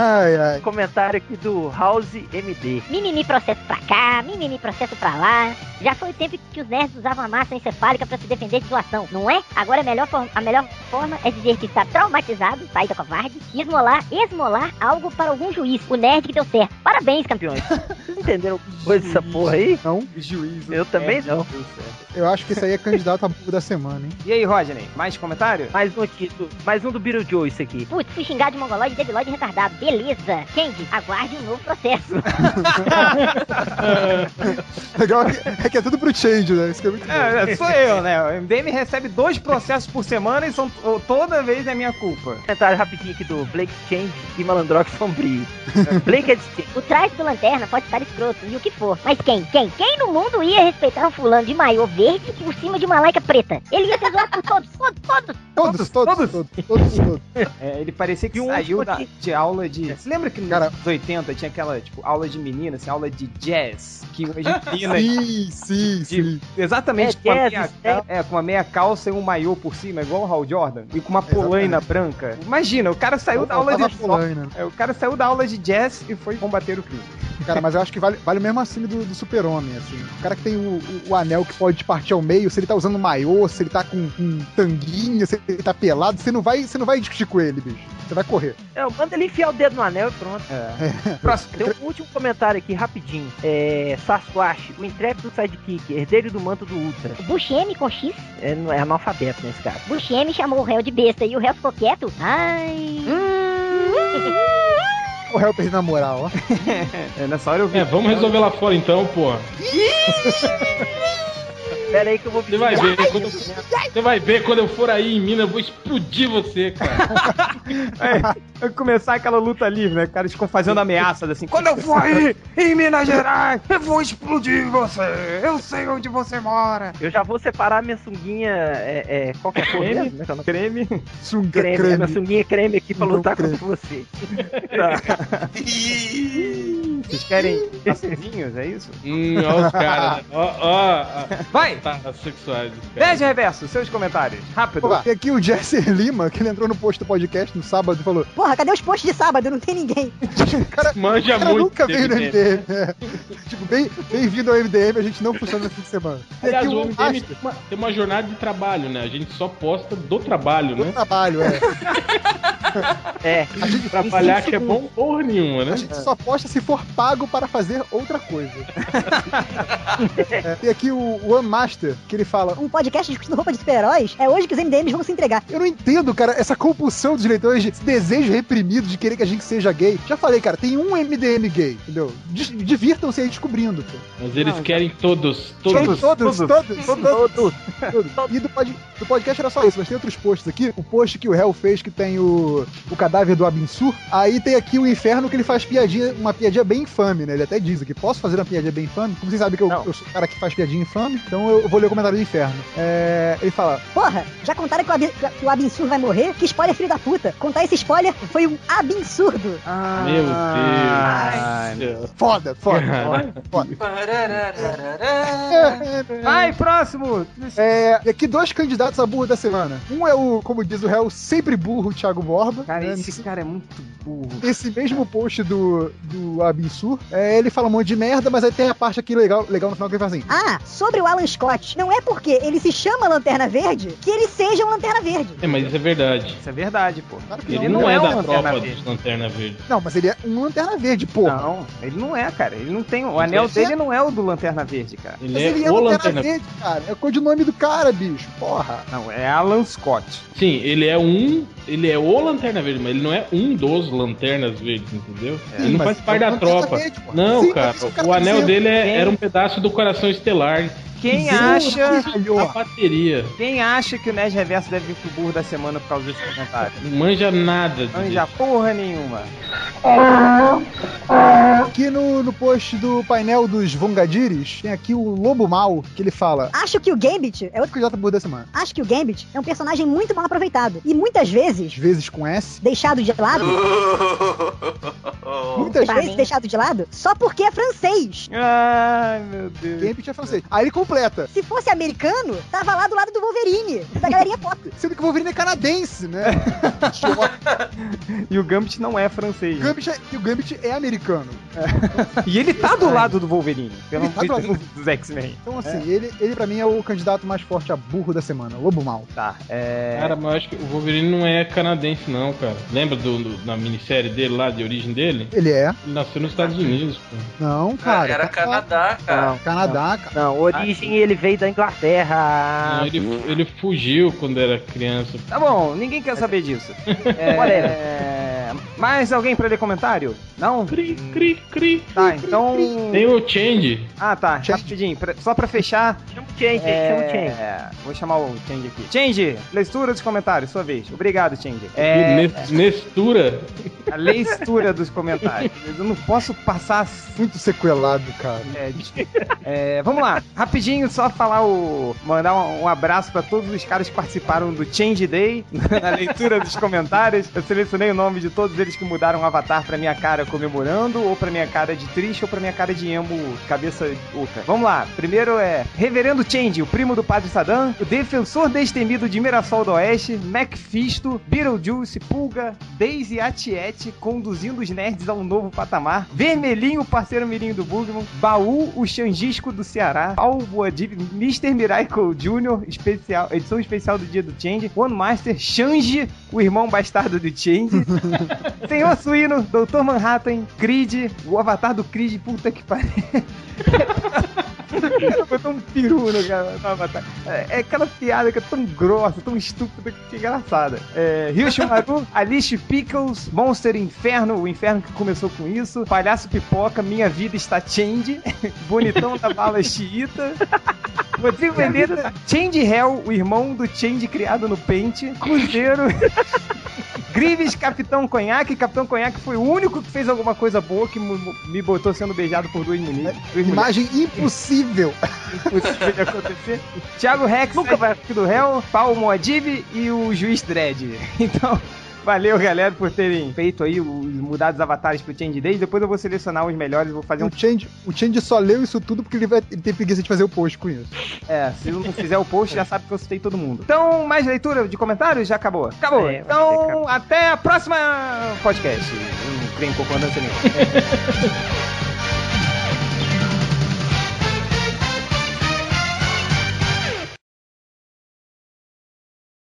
Ai, ai. Comentário aqui do House MD. Mimimi processo pra cá, mimimi processo pra lá. Já foi o tempo que os nerds usavam a massa encefálica pra se defender de zoação, não é? Agora a melhor, forma, a melhor forma é dizer que está traumatizado, saída covarde, e esmolar, esmolar algo para algum juiz, o nerd que deu certo. Parabéns, campeões. Vocês entenderam coisa dessa porra aí? Não, Juízo. Eu também não. Deu certo. eu acho que esse aí é candidato a burro da semana, hein? E aí, Rodney, mais comentário? Mais um aqui, do- mais um do Beetlejuice aqui. Putz, fui xingar de mongoloide, debilóide retardado. Beleza. Kang, aguarde um novo processo. Legal é que, é que é tudo pro change, né? Isso que é muito bom. É, sou eu, né? O MDM recebe dois processos por semana e são toda vez é minha culpa. Comentário rapidinho aqui do Blake Change e Malandrox Sombrio. Blake é de quem? O traje do lanterna pode estar escroto e o que for. Mas quem? Quem? Quem no mundo ia respeitar um fulano de maiô verde por cima de uma laica preta? Ele ia ser zoado por todos, todos, todos. Todos, todos, todos, todos, todos. É, ele parecia que um saiu último da- de aula de. Você lembra que nos Cara- anos 80 tinha aquela, tipo, aula de menina, assim, aula de jazz? Que hoje menina. Sim, sim, de- sim. exatamente É, com, a jazz, meia, jazz. é, com uma meia calça e um maiô por cima, igual o Hal Jordan, e com uma polaina branca. Imagina, o cara saiu da aula de polaina. é, o cara saiu da aula de jazz e foi combater o crime. Cara, mas eu acho que vale, vale o mesmo assim do, do super-homem, assim. O cara que tem o, o- o anel que pode partir ao meio, se ele tá usando maiô, se ele tá com, com tanguinha, se ele tá pelado, você não vai, você não vai discutir com ele, bicho. Você vai correr. É, manda ele enfiar o dedo no anel e pronto. É. Próximo. Tem um último comentário aqui, rapidinho. É. Sasquatch, o intrépido sidekick, herdeiro do manto do Ultra. Buscemi com X. É, não é analfabeto nesse caso. Buscemi chamou o réu de besta e o réu ficou quieto. Ai. O Helper na moral, ó. É, nessa hora eu vi. É, vamos resolver lá fora então, porra. Pera aí que eu vou Você vai ver quando você vai ver quando eu for aí em Minas, eu vou explodir você, cara. É, vai começar aquela luta livre, né? Caras ficam fazendo ameaças assim. Quando eu for aí em Minas Gerais, eu vou explodir você. Eu sei onde você mora. Eu já vou separar minha sunguinha. É, é, qualquer cor Creme? mesmo, né? Creme. Sunga Creme, creme. minha sunguinha creme aqui pra Não lutar creme. contra você. Vocês querem passarinhos, é isso? Hum, ó os caras, né? Ó, ó, ó, Vai! tá, sexuais. Beijo reverso, seus comentários. Rápido. E aqui o Jesse Lima, que ele entrou no post do podcast no sábado e falou: Porra, cadê os posts de sábado? Não tem ninguém. Manja O cara muito. nunca veio no MDM. É. tipo, bem- bem-vindo ao MDM, a gente não funciona no fim de semana. E Aliás, aqui o o MDM tem uma, tem uma jornada de trabalho, né? A gente só posta do trabalho, do né? trabalho, é. É. A gente, Trabalhar que é bom porra nenhuma, né? a gente só posta se for pago para fazer outra coisa. É, tem aqui o One Master, que ele fala: Um podcast discutindo roupa de super-heróis é hoje que os MDMs vão se entregar. Eu não entendo, cara, essa compulsão dos leitores, esse desejo reprimido de querer que a gente seja gay. Já falei, cara, tem um MDM gay, entendeu? Divirtam-se aí descobrindo, pô. Mas eles querem todos, Todos, todos. todos, todos, todos, Todos. todos. E do, pod- do podcast era só isso, mas tem outros posts aqui. O post que o Hell fez que tem o, o cadáver do Abinsur. Aí tem aqui o inferno que ele faz piadinha, uma piadinha bem infame, né? Ele até diz aqui: posso fazer uma piadinha bem infame? Como vocês sabem que eu, eu sou o cara que faz piadinha infame, então eu vou ler o comentário do inferno. É, ele fala: Porra, já contaram que o, Abi- que o Abinsur vai morrer? Que spoiler, filho da puta. Contar esse spoiler foi um absurdo. Meu Ai, Deus. foda, foda, Cara. foda. Vai, próximo! É, e aqui dois candidatos a burro da semana. Um é o, como diz o réu, sempre burro, Thiago Borba. Cara, né? esse cara é muito burro. Esse mesmo post do, do Abinsur, é, ele fala um monte de merda, mas aí tem a parte aqui legal, legal no final que ele fala assim: Ah, sobre o Alan Scott, não é porque ele se chama Lanterna Verde que ele seja um Lanterna Verde. É, mas isso é verdade. Isso é verdade, pô. Claro que Ele não, não, é, um da Lanterna tropa Verde. dos Lanterna Verde. Não, mas ele é um lanterna verde, porra. Não, ele não é, cara. Ele não tem. O anel é- dele não é o do Lanterna Verde, cara. Ele Mas é, ele é o lanterna Lanterna Verde. verde, cara. É o codinome do cara, bicho. Porra. Não, é Alan Scott. Sim, ele é um. Ele é o Lanterna Verde, mas ele não é um dos Lanternas Verdes, entendeu? ele não faz parte é da tropa. Verde, não, Sim, cara. que o anel dele é- era um pedaço do coração estelar. Quem Deus, acha. A bateria. Quem acha que o Nerd Reverso deve vir pro burro da semana por causa desse comentário? Não manja nada. Disso. já porra nenhuma. Aqui no, no post do painel dos Vongadiris, tem aqui o Lobo Mal, que ele fala. Acho que o Gambit é Outro candidato burro da semana. Acho que o Gambit é um personagem muito mal aproveitado. E muitas vezes, vezes com S. deixado de lado, muitas Pra vezes mim. deixado de lado, só porque é francês. Ai, meu Deus. Gambit é francês. Aí ele completa. Se fosse americano, tava lá do lado do Wolverine, da galerinha pop. Sendo que o Wolverine é canadense, né? E o Gambit não é francês. o, Gambit é, e o Gambit é americano. E ele tá do lado do Wolverine, pelo Ele tá do lado dos X-Men. Então, assim, ele, ele pra mim é o candidato mais forte a burro da semana. Lobo Mal. Tá, é. Cara, mas eu acho que o Wolverine não é canadense, não, cara. Lembra do, do- na minissérie dele lá, de origem dele? Ele é. Ele nasceu nos Estados Unidos, pô. Não, cara. Era tá- Canadá, cara. Não, Canadá, cara. não, origem ele veio da Inglaterra. Não, ele, ele fugiu quando era criança. Tá bom, ninguém quer saber disso. É... Mais alguém pra ler comentário? Não? Cri, cri, cri. Tá, então. Tem o Change. Ah, tá, Change. rapidinho. pra- Só pra fechar. Chama o Change, chama o Change. É... Vou chamar o Change aqui. Change, leitura dos comentários, sua vez. Obrigado, Change. É. Nes- Nestura. A leitura dos comentários. Eu não posso passar assim. Muito sequelado, cara. É. É, vamos lá, rapidinho, só falar o. mandar um, um abraço pra todos os caras que participaram do Change Day, na leitura dos comentários. Eu selecionei o nome de todos eles que mudaram o avatar pra minha cara comemorando, ou pra minha cara de triste, ou pra minha cara de emo, cabeça ultra. Vamos lá, primeiro é Reverendo Change, o primo do Padre Saddam, o defensor destemido de Mirassol do Oeste, Macfisto, Beetlejuice, Pulga, Daisy Atiete, conduzindo os nerds a um novo patamar, Vermelhinho, o parceiro mirinho do Bugman, Baú, o Xangisco do Ceará, Paulo Boadib, Mr. Miracle Jr., especial, edição especial do dia do Change, One Master, Xange, o irmão bastardo do Change, Senhor Suíno, Dr. Manhattan, Creed, o avatar do Creed, puta que pariu. Botou um peru no cara- no avatar. É, é aquela piada que é tão grossa, tão estúpida que é engraçada. É, Rio Shimaru, Alice Pickles, Monster Inferno, o inferno que começou com isso, Palhaço Pipoca, Minha Vida Está Change, Bonitão da Bala Chiita, Rodrigo Vendetta, Change Hell, o irmão do Change criado no Paint, Cruzeiro, Grives, Capitão Conhaque. Capitão Conhaque foi o único que fez alguma coisa boa que me botou sendo beijado por duas meninas. Duas mulheres. Imagem impossível. Impossível de acontecer. Thiago Rex, nunca vai do réu, Paulo Moadib e o Juiz Dredd. Então, valeu, galera, por terem feito aí os mudados avatares pro Change Days. Depois eu vou selecionar os melhores e vou fazer um. O Change, o Change só leu isso tudo porque ele, vai, ele tem preguiça de fazer o post com isso. É, se não fizer o post, já sabe que eu citei todo mundo. Então, mais leitura de comentários? Já acabou. Acabou. É, então, até a próxima podcast. Eu não creio em concordância nenhuma.